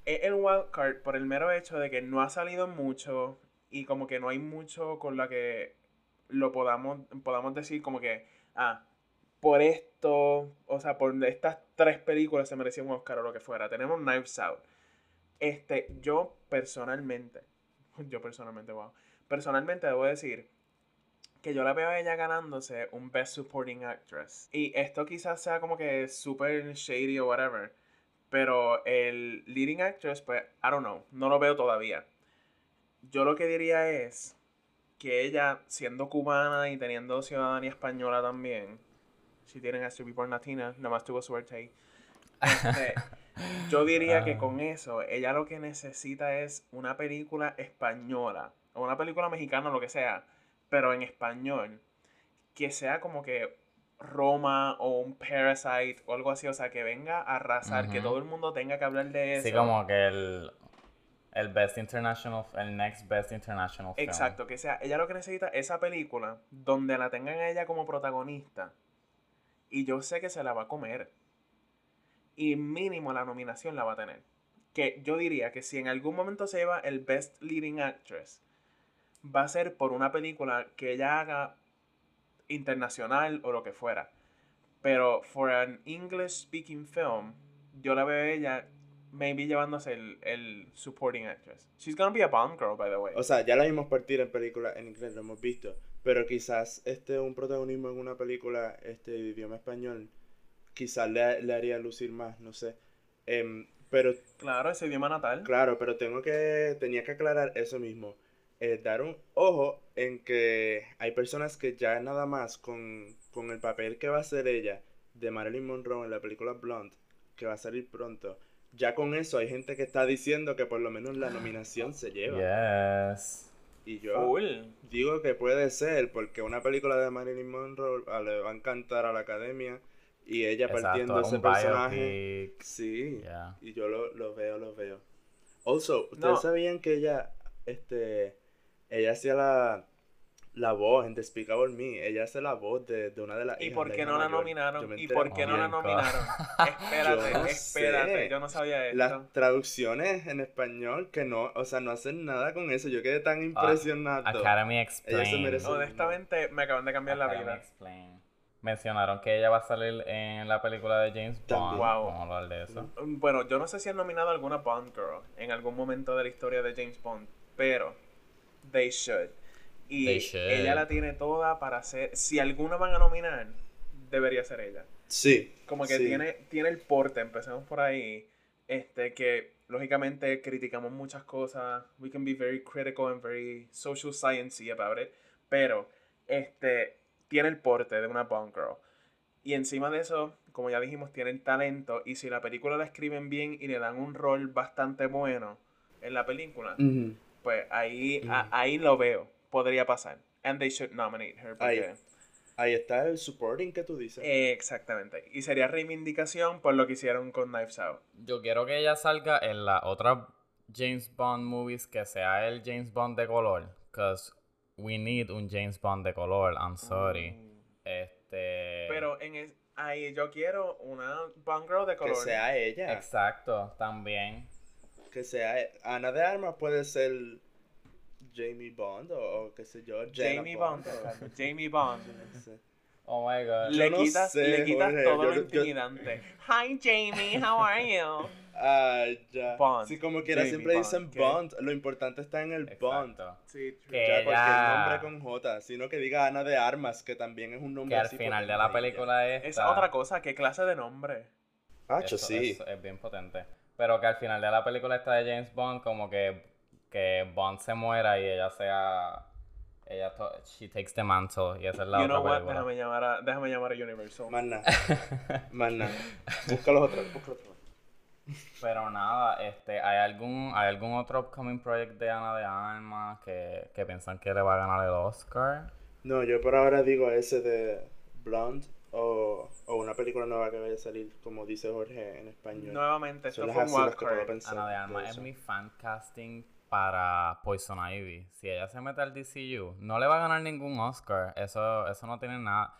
es el wildcard por el mero hecho de que no ha salido mucho y como que no hay mucho con la que lo podamos, podamos decir como que, ah, por esto, o sea, por estas tres películas se merecía un Oscar o lo que fuera. Tenemos Knives Out. Este, yo personalmente, [LAUGHS] yo personalmente, wow, personalmente debo decir que yo la veo a ella ganándose un Best Supporting Actress. Y esto quizás sea como que super shady o whatever. Pero el leading actress, pues, I don't know, no lo veo todavía. Yo lo que diría es que ella, siendo cubana y teniendo ciudadanía española también, si tienen a be born latina, nada más tuvo suerte ahí. [LAUGHS] Este, yo diría que ah. con eso, ella lo que necesita es una película española, o una película mexicana, lo que sea, pero en español, que sea como que Roma o un Parasite o algo así, o sea, que venga a arrasar, que todo el mundo tenga que hablar de eso. Sí, como que el, el Best International, el Next Best International Film. Exacto, que sea, ella lo que necesita esa película donde la tengan a ella como protagonista y yo sé que se la va a comer y mínimo la nominación la va a tener. que yo diría que si en algún momento se lleva el Best Leading Actress, va a ser por una película que ella haga internacional o lo que fuera. Pero for an English speaking film, yo la veo ella maybe llevándose el, el supporting actress. She's gonna be a Bond girl, by the way. O sea, ya la vimos partir en películas en inglés, lo hemos visto. Pero quizás este un protagonismo en una película este de idioma español, quizás le, le haría lucir más, no sé. Em, pero claro, ese idioma natal. Claro, pero tengo que, tenía que aclarar eso mismo. Eh, dar un ojo en que hay personas que ya nada más con, con el papel que va a hacer ella de Marilyn Monroe en la película Blonde, que va a salir pronto, ya con eso hay gente que está diciendo que por lo menos la nominación se lleva. Yes. Y yo digo que puede ser, porque una película de Marilyn Monroe le va a encantar a la academia y ella partiendo ese personaje. Sí. Y yo lo, lo, veo, lo veo. Also, ¿ustedes sabían que ella, este, ella hacía la, la voz en Despicable Me. Ella hace la voz de, de una de las ¿Y por qué no la nominaron? ¿Y por qué no la nominaron? espérate, espérate. Yo no sabía eso. Las traducciones en español que no, o sea, no hacen nada con eso. Yo quedé tan ah, impresionado. Academy Explain. Honestamente, me acaban de cambiar la vida. Mencionaron que ella va a salir en la película de James Bond. Wow. Vamos a hablar de eso. Mm, bueno, yo no sé si han nominado alguna Bond Girl en algún momento de la historia de James Bond, pero they should. Y ella la tiene toda para hacer. Si alguna van a nominar, debería ser ella. Sí. Como que tiene, tiene el porte, empecemos por ahí. Este, que lógicamente criticamos muchas cosas. We can be very critical and very social sciencey about it. Pero, este, tiene el porte de una Bond Girl. Y encima de eso, como ya dijimos, tiene el talento. Y si la película la escriben bien y le dan un rol bastante bueno en la película, pues ahí, ahí lo veo podría pasar. And they should nominate her. Ahí, está el supporting que tú dices. exactamente. Y sería reivindicación por lo que hicieron con Knives Out. Yo quiero que ella salga en la otra James Bond movies que sea el James Bond de color. Because we need un James Bond de color. I'm sorry. Mm. Este. Pero en ahí yo quiero una Bond Girl de color. Que sea ella. Exacto, también. Que sea e, Ana de Armas puede ser Jamie Bond o, qué sé yo, Jamie Bond. [LAUGHS] Jamie Bond. Oh my god. Le quitas, le quitas todo lo intimidante. Hi Jamie, how are you? Ah, ya. Bond. Sí, como quiera, siempre dicen Bond. Lo importante está en el Bond. Sí, que ya, el nombre con J, sino que diga Ana de Armas, que también es un nombre Que al final de la película es. Es otra cosa, ¿qué clase de nombre? Ah, sí. es bien potente. Pero que al final de la película está de James Bond, como que que Bond se muera y ella sea ella she takes the mantle y esa es la you otra know what? Déjame llamar a déjame llamar a Universal. Más nada. Más nada. Busca los otros, busca los otros. Pero nada, este, ¿hay algún, ¿hay algún otro upcoming project de Ana de Armas que, que piensan que le va a ganar el Oscar? No, yo por ahora digo ese de Blonde o, o una película nueva que vaya a salir, como dice Jorge en español. Nuevamente, esto fue un Ana de Armas es mi fan casting para Poison Ivy. Si ella se mete al DCU, no le va a ganar ningún Oscar. Eso, eso no tiene nada.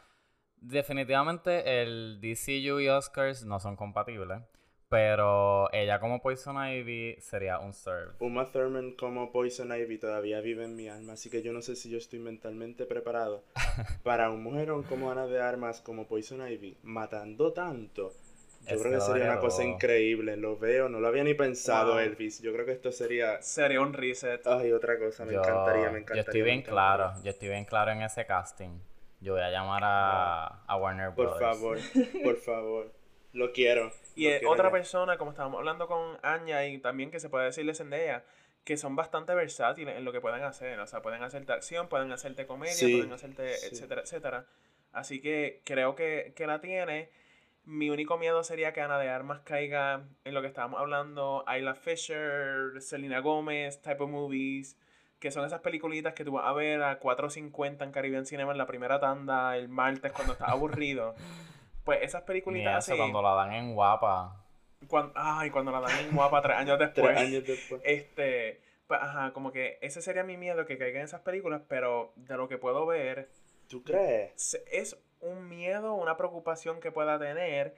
Definitivamente el DCU y Oscars no son compatibles. Pero ella como Poison Ivy sería un serve. Uma Thurman como Poison Ivy todavía vive en mi alma, así que yo no sé si yo estoy mentalmente preparado [LAUGHS] para un mujerón como Ana de Armas como Poison Ivy, matando tanto yo creo que sería una cosa increíble. Lo veo, no lo había ni pensado, Elvis. Yo creo que esto sería. Sería un reset. Ay, otra cosa, me encantaría, me encantaría. Yo estoy bien claro, yo estoy bien claro en ese casting. Yo voy a llamar a, a Warner Bros. Por favor, por [LAUGHS] favor. Lo quiero. Y otra persona, como estábamos hablando con Anya y también que se puede decirle Zendaya, que son bastante versátiles en lo que pueden hacer. O sea, pueden hacerte acción, pueden hacerte comedia, pueden hacerte, etcétera, etcétera. Así que creo que, que la tiene. Mi único miedo sería que Ana de Armas caiga en lo que estábamos hablando, Ayla Fisher, Selena Gomez, type of movies, que son esas peliculitas que tú vas a ver a 4.50 en Caribbean Cinema en la primera tanda el martes cuando estás aburrido. [LAUGHS] Pues esas peliculitas así... cuando la dan en guapa. Cuando, ay, cuando la dan en guapa tres años [LAUGHS] después. tres años después. Este, pues, ajá, como que ese sería mi miedo, que caigan esas películas, pero de lo que puedo ver... ¿Tú crees? Es un miedo, una preocupación que pueda tener,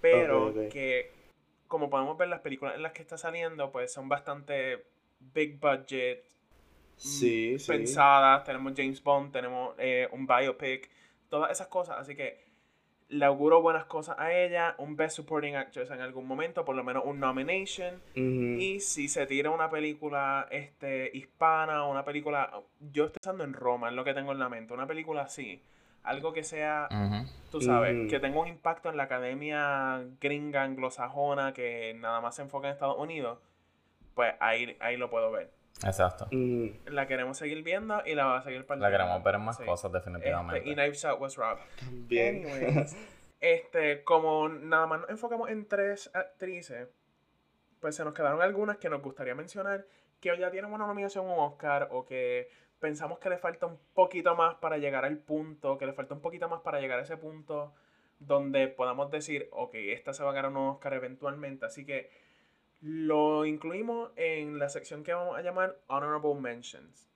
pero que como podemos ver, las películas en las que está saliendo, pues son bastante big budget, Sí, sí. pensadas. Tenemos James Bond, tenemos eh, un biopic, todas esas cosas. Así que le auguro buenas cosas a ella, un Best Supporting Actress en algún momento, por lo menos un nomination. Y si se tira una película este, hispana o una película. Yo estoy pensando en Roma, es lo que tengo en la mente. Una película así. Algo que sea, Ujú. tú sabes, que tenga un impacto en la academia gringa, anglosajona, que nada más se enfoca en Estados Unidos. Pues ahí, ahí lo puedo ver. Exacto. Ujú. La queremos seguir viendo y la va a seguir La partiendo. queremos ver en más Sí. cosas, definitivamente. Este, y Knives Out was robbed. También. Anyways, [LAUGHS] este, como nada más nos enfocamos en tres actrices, pues se nos quedaron algunas que nos gustaría mencionar que ya tienen una nominación a un Oscar o que pensamos que le falta un poquito más para llegar al punto, que le falta un poquito más para llegar a ese punto donde podamos decir, ok, esta se va a ganar un Oscar eventualmente. Así que lo incluimos en la sección que vamos a llamar Honorable Mentions.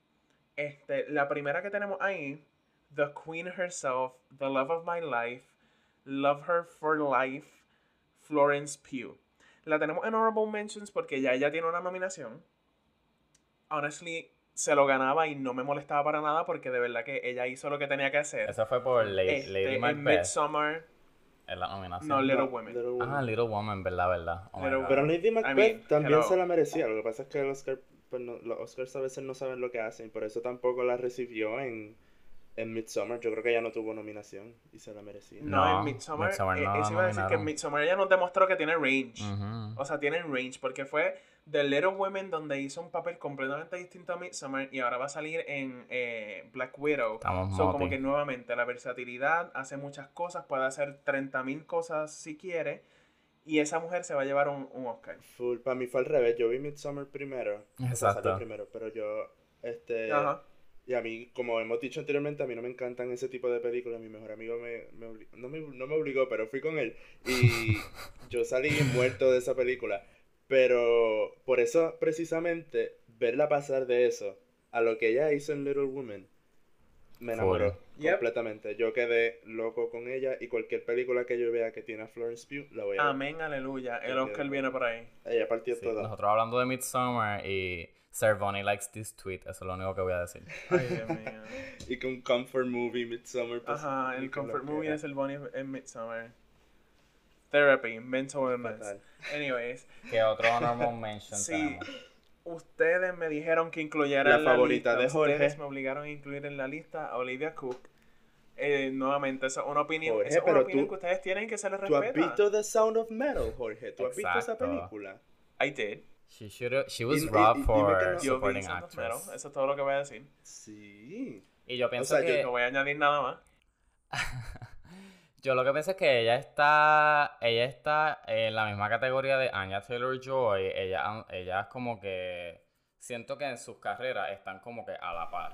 Este, la primera que tenemos ahí, The Queen Herself, The Love of My Life, Love Her for Life, Florence Pugh. La tenemos en Honorable Mentions porque ya ella tiene una nominación. Honestly, se lo ganaba y no me molestaba para nada porque de verdad que ella hizo lo que tenía que hacer. Esa fue por Lady, Este, Lady en Macbeth. Midsommar, En la nominación. no, Little No, Women. Little Women. Ah, Little Woman, verdad, verdad. Oh. Pero Lady Macbeth mean, también hello. se la merecía. Lo que pasa es que el Oscar, pues, no- los Oscars a veces no saben lo que hacen. Por eso tampoco la recibió en, en Midsommar. Yo creo que ella no tuvo nominación y se la merecía. No, No, en Midsommar, Midsommar eh, no eso iba a decir que en. Midsommar ella nos demostró que tiene range. Ujú. O sea, tienen range porque fue The Little Women donde hizo un papel completamente distinto a Midsommar y ahora va a salir en eh, Black Widow. Estamos So, como que nuevamente la versatilidad hace muchas cosas, puede hacer 30.000 cosas si quiere y esa mujer se va a llevar un, un Oscar. Full, para mí fue al revés. Yo vi Midsommar primero. O sea, Exacto. salió primero, pero yo, este... Ajá. Y a mí, como hemos dicho anteriormente, a mí no me encantan ese tipo de películas. Mi mejor amigo me, me no, me, no me obligó, pero fui con él. Y [LAUGHS] yo salí muerto de esa película. Pero por eso, precisamente, verla pasar de eso a lo que ella hizo en Little Women, me enamoró. Yep. completamente. Yo quedé loco con ella y cualquier película que yo vea que tiene a Florence Pugh, la voy a ver. Amén, aleluya. El Oscar quiero- viene por ahí. Ella partió Sí, toda. Nosotros hablando de Midsommar y Cervoni likes this tweet, eso es lo único que voy a decir. [LAUGHS] Ay, Dios mío. Y con Comfort Movie, Midsommar. pues, Ajá, el comfort movie el Bonnie en Midsommar. Therapy, mental illness. Fatal. Anyways, [LAUGHS] ¿Qué otro honorable mention Sí. tenemos? ustedes me dijeron que incluyera La en la favorita lista. de Jorge. Ustedes me obligaron a incluir en la lista a Olivia Cook. Eh, nuevamente, esa es una opinión, Jorge, esa es una opinión tú- que ustedes tienen que se les ¿Tú has respeta. visto The Sound of Metal, Jorge? ¿Tú has visto esa Exacto. película? I did. She, should've- she was Y- y- robbed y dime for que no- Yo supporting Sound of Metal, actress. Eso es todo lo que voy a decir. Sí. Y yo pienso sea, yo que... No voy a añadir nada más. [LAUGHS] Yo lo que pienso es que ella está, ella está en la misma categoría de Anya Taylor Joy. Ella, ella es como que siento que en sus carreras están como que a la par.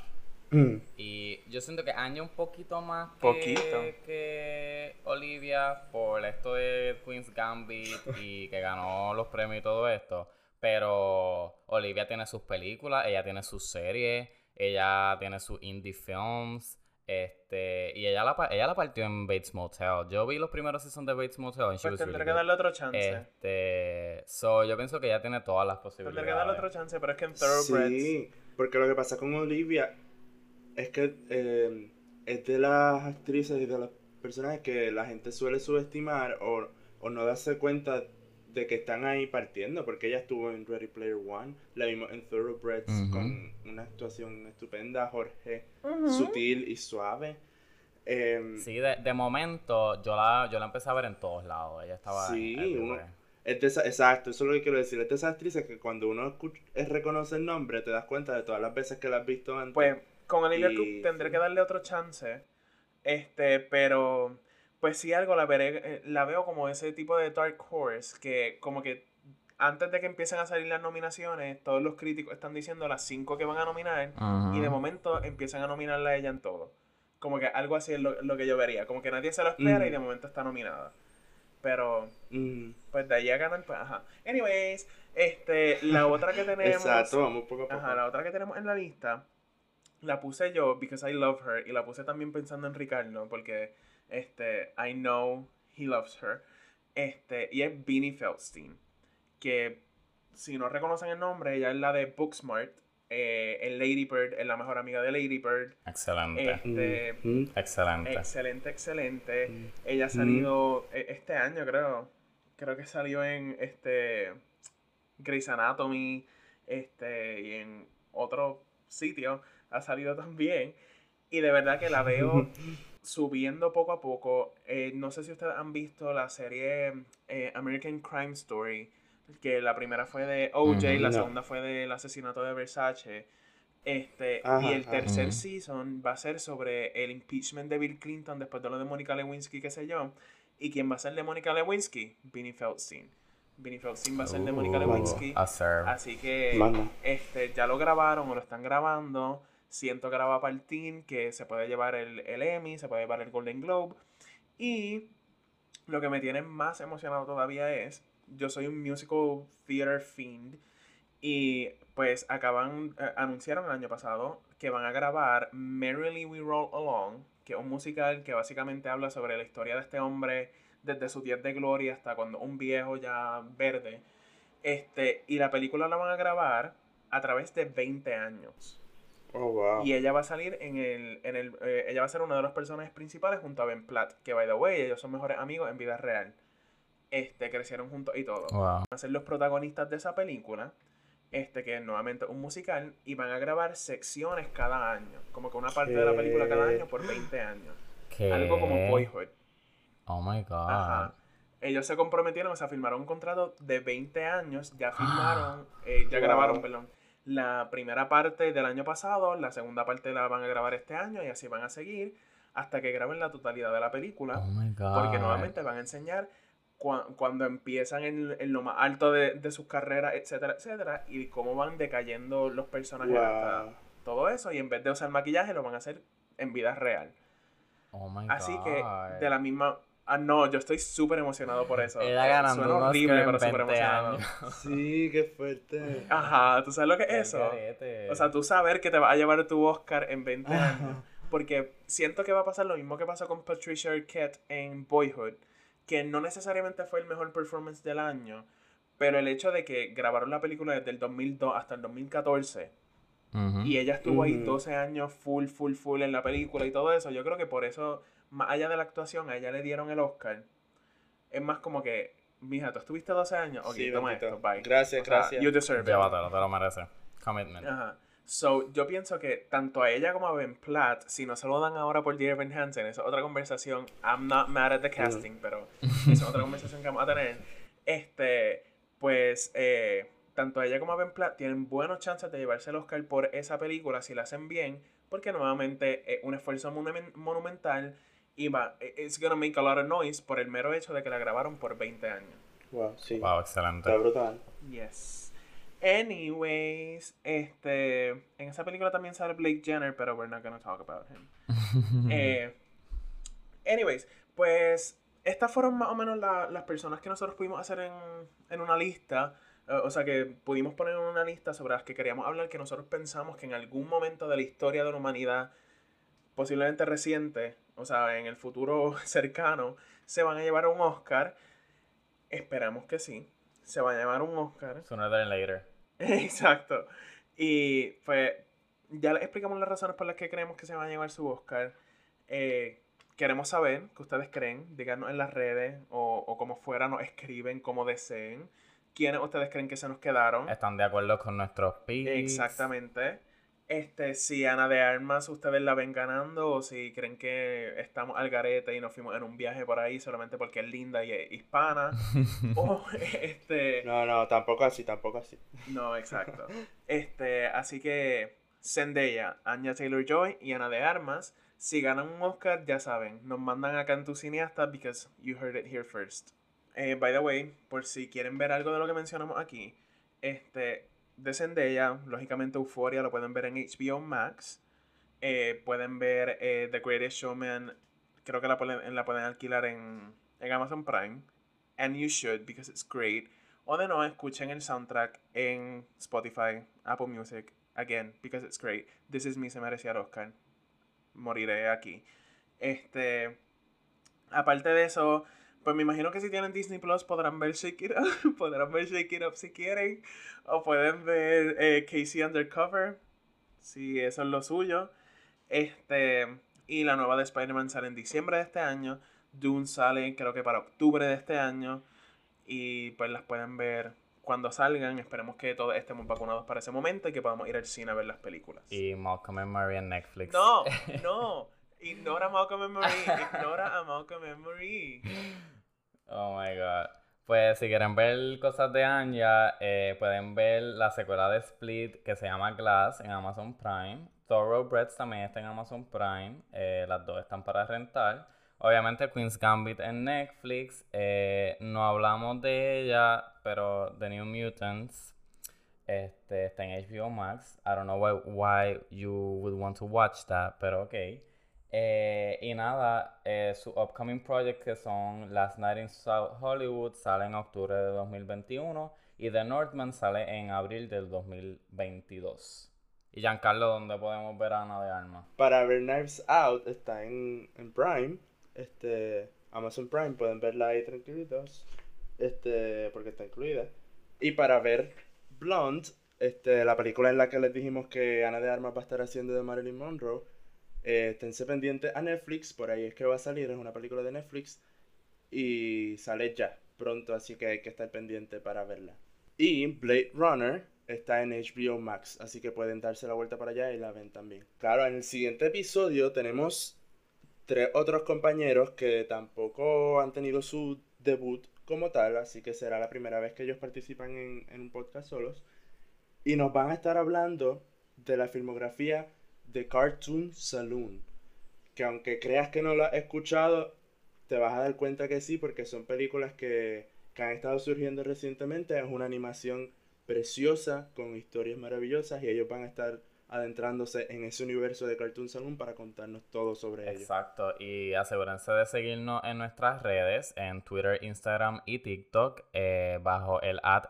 Mm. Y yo siento que Anya un poquito más que, Poquito. que Olivia por esto de Queen's Gambit [LAUGHS] y que ganó los premios y todo esto. Pero Olivia tiene sus películas, ella tiene sus series, ella tiene sus indie films. Este, y ella la, ella la partió en Bates Motel. Yo vi los primeros seasons de Bates Motel y she Pues tendré really que darle otro chance. Este, so yo pienso que ella tiene todas las Tendré que posibilidades. darle otro chance, pero es que en Thoroughbreds. Sí, porque lo que pasa con Olivia es que eh, es de las actrices y de las personas que la gente suele subestimar o, o no darse cuenta de que están ahí partiendo, porque ella estuvo en Ready Player One, la vimos en Thoroughbreds Ujú. con una actuación estupenda, Jorge, sutil y suave. Em, Sí, de, de momento yo la, yo la empecé a ver en todos lados. Ella estaba Sí, en uno- Es de esa- exacto, eso es lo que quiero decir. Es de esas actrices que cuando uno escucha- eh, reconoce el nombre, te das cuenta de todas las veces que la has visto antes. Pues con Olivia Y- Cook tendré que darle otro chance. Este, pero pues sí algo la veré, eh, la veo como ese tipo de Dark Horse que como que antes de que empiecen a salir las nominaciones, todos los críticos están diciendo las cinco que van a nominar y de momento empiezan a nominarla a ella en todo. Como que algo así es lo, lo que yo vería, como que nadie se lo espera y Mm. de momento está nominada. Pero Mm, pues de ahí a ganar, pues ajá. Anyways, este, la otra que [LAUGHS] tenemos exacto, vamos poco a poco. Ajá, la otra que tenemos en la lista la puse yo because I love her y la puse también pensando en Ricardo porque este I know he loves her. Este, y es Beanie Feldstein. que si no reconocen el nombre, ella es la de Booksmart. Eh, en Lady Bird, es la mejor amiga de Lady Bird. Excelente. Este, Mm, Excelente. excelente, excelente. Mm. Ella ha salido e- este año, creo. Creo que salió en este Grey's Anatomy este, y en otro sitio. Ha salido también. Y de verdad que la veo [LAUGHS] subiendo poco a poco. Eh, no sé si ustedes han visto la serie eh, American Crime Story. Que la primera fue de OJ, Ujú. la No. segunda fue del asesinato de Versace. Este, Ajá, y el tercer season va a ser sobre el impeachment de Bill Clinton después de lo de Monica Lewinsky, qué sé yo. ¿Y quién va a ser de Monica Lewinsky? Vinnie Feldstein. Vinnie Feldstein va a ser de Monica Uh, Lewinsky. Así que este, ya lo grabaron o lo están grabando. Siento que ahora va team, que se puede llevar el, el Emmy, se puede llevar el Golden Globe. Y lo que me tiene más emocionado todavía es, yo soy un musical theater fiend y pues acaban, eh, anunciaron el año pasado que van a grabar Merrily We Roll Along, que es un musical que básicamente habla sobre la historia de este hombre desde su días de gloria hasta cuando un viejo ya verde. Este, y la película la van a grabar a través de 20 años. Oh, wow. Y ella va a salir en el. En el eh, ella va a ser una de los personajes principales junto a Ben Platt. Que by the way, ellos son mejores amigos en vida real. Este, crecieron juntos y todo. Wow. Van a ser los protagonistas de esa película. Este, que es nuevamente un musical. Y van a grabar secciones cada año. Como que una parte de la película cada año por 20 años. ¿Qué? Algo como Boyhood. Oh my god. Ajá. Ellos se comprometieron, o sea, firmaron un contrato de 20 años, ya [GASPS] firmaron, eh, ya Wow. grabaron, perdón, la primera parte del año pasado, la segunda parte la van a grabar este año y así van a seguir hasta que graben la totalidad de la película, Oh my god. porque nuevamente van a enseñar cua- cuando empiezan en, en lo más alto de, de sus carreras, etcétera, etcétera, y cómo van decayendo los personajes hasta todo eso, y en vez de usar maquillaje lo van a hacer en vida real. Oh my Así god. que, de la misma. Ah, no, yo estoy súper emocionado por eso. Ella Eh, ganando Suena horrible, Oscar pero súper 20 emocionado. años. [LAUGHS] [LAUGHS] Sí, qué fuerte. Ajá, ¿tú sabes lo que es eso? O sea, tú saber que te vas a llevar tu Oscar en 20 Ajá. años. Porque siento que va a pasar lo mismo que pasó con Patricia Arquette en Boyhood, que no necesariamente fue el mejor performance del año, pero el hecho de que grabaron la película desde el 2002 hasta el 2014 Ujú. y ella estuvo ahí Ujú. 12 años full, full, full en la película y todo eso, yo creo que por eso, más allá de la actuación, a ella le dieron el Oscar. Es más como que, mija, tú estuviste 12 años, ok, Sí, toma bendito. esto, bye. Gracias, O sea, gracias. You deserve it. Llévatelo, te lo mereces. Commitment. Ajá. So, yo pienso que tanto a ella como a Ben Platt, si no se lo dan ahora por Dear Evan Hansen, esa es otra conversación. I'm not mad at the casting, pero esa es otra conversación que vamos a tener. Este, pues, eh, tanto a ella como a Ben Platt tienen buenos chances de llevarse el Oscar por esa película si la hacen bien, porque nuevamente es un esfuerzo monumen- monumental y va, it's gonna make a lot of noise por el mero hecho de que la grabaron por 20 años. Wow, sí. Wow, excelente. Está brutal. Yes. Anyways, este, en esa película también sale Blake Jenner, pero we're not gonna talk about him. [LAUGHS] Eh, anyways, pues estas fueron más o menos la- las personas que nosotros pudimos hacer en, en una lista. eh, o sea, que pudimos poner en una lista sobre las que queríamos hablar, que nosotros pensamos que en algún momento de la historia de la humanidad, posiblemente reciente, o sea, en el futuro [LAUGHS] cercano, se van a llevar un Oscar. Esperamos que sí. Se van a llevar un Oscar. Sooner than later. [LAUGHS] Exacto. Y pues ya les explicamos las razones por las que creemos que se van a llevar su Oscar. Eh, queremos saber qué ustedes creen. Díganos en las redes o, o como fuera, nos escriben como deseen. ¿Quiénes ustedes creen que se nos quedaron? ¿Están de acuerdo con nuestros picks? Exactamente. Este, si Ana de Armas ustedes la ven ganando o si creen que estamos al garete y nos fuimos en un viaje por ahí solamente porque es linda y es hispana. [LAUGHS] o este... No, no, tampoco así, tampoco así. No, exacto. Este, así que Zendaya, Anya Taylor-Joy y Ana de Armas, si ganan un Oscar, ya saben, nos mandan acá en tu cineasta because you heard it here first. Eh, by the way, por si quieren ver algo de lo que mencionamos aquí, este, de Zendaya, lógicamente Euphoria lo pueden ver en HBO Max. Eh, pueden ver eh, The Greatest Showman, creo que la pueden, la pueden alquilar en, en Amazon Prime. And you should because it's great. O de no, escuchen el soundtrack en Spotify, Apple Music, again, because it's great. This is me, se merecía el Oscar. Moriré aquí. Este, aparte de eso, Pues me imagino que si tienen Disney Plus podrán ver Shake It Up, [LAUGHS] podrán ver Shake It Up si quieren, o pueden ver eh, Casey Undercover, si eso es lo suyo. Este, y la nueva de Spider-Man sale en diciembre de este año. Dune sale creo que para octubre de este año. Y pues las pueden ver cuando salgan. Esperemos que todos estemos vacunados para ese momento y que podamos ir al cine a ver las películas. Y Malcolm and Marie en Netflix. No, [LAUGHS] no. Ignora a Malcolm and Marie. [LAUGHS] Ignora a Malcolm and Marie. Oh my god. Pues si quieren ver cosas de Anya, eh, pueden ver la secuela de Split que se llama Glass en Amazon Prime. Thoroughbreds también está en Amazon Prime. eh, las dos están para rentar. Obviamente Queen's Gambit en Netflix. eh, no hablamos de ella, pero The New Mutants este, está en HBO Max. I don't know why, why you would want to watch that, pero ok. Eh, y nada, eh, su upcoming project que son Last Night in South Hollywood sale en octubre de 2021 y The Northman sale en abril del 2022. Y Giancarlo, ¿dónde podemos ver a Ana de Armas? Para ver Knives Out está en, en Prime, este, Amazon Prime, pueden verla ahí tranquilitos, este, porque está incluida. Y para ver Blonde, este, la película en la que les dijimos que Ana de Armas va a estar haciendo de Marilyn Monroe, eh, esténse pendientes a Netflix, por ahí es que va a salir, es una película de Netflix y sale ya pronto, así que hay que estar pendiente para verla. Y Blade Runner está en HBO Max, así que pueden darse la vuelta para allá y la ven también. Claro, en el siguiente episodio tenemos tres otros compañeros que tampoco han tenido su debut como tal, así que será la primera vez que ellos participan en, en un podcast solos. Y nos van a estar hablando de la filmografía de Cartoon Saloon, que aunque creas que no lo has escuchado, te vas a dar cuenta que sí, porque son películas que, que han estado surgiendo recientemente. Es una animación preciosa, con historias maravillosas, y ellos van a estar adentrándose en ese universo de Cartoon Saloon para contarnos todo sobre ello. Exacto, y asegúrense de seguirnos en nuestras redes, en Twitter, Instagram y TikTok, eh, bajo el ad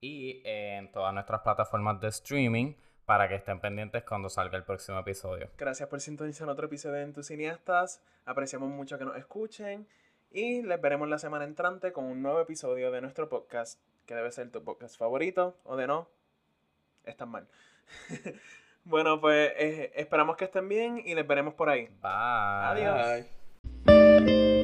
y en todas nuestras plataformas de streaming para que estén pendientes cuando salga el próximo episodio. Gracias por sintonizar otro episodio de tus cineastas. Apreciamos mucho que nos escuchen. Y les veremos la semana entrante con un nuevo episodio de nuestro podcast, que debe ser tu podcast favorito, o de no, están mal. [LAUGHS] bueno, pues eh, esperamos que estén bien y les veremos por ahí. Bye. Adiós. Bye.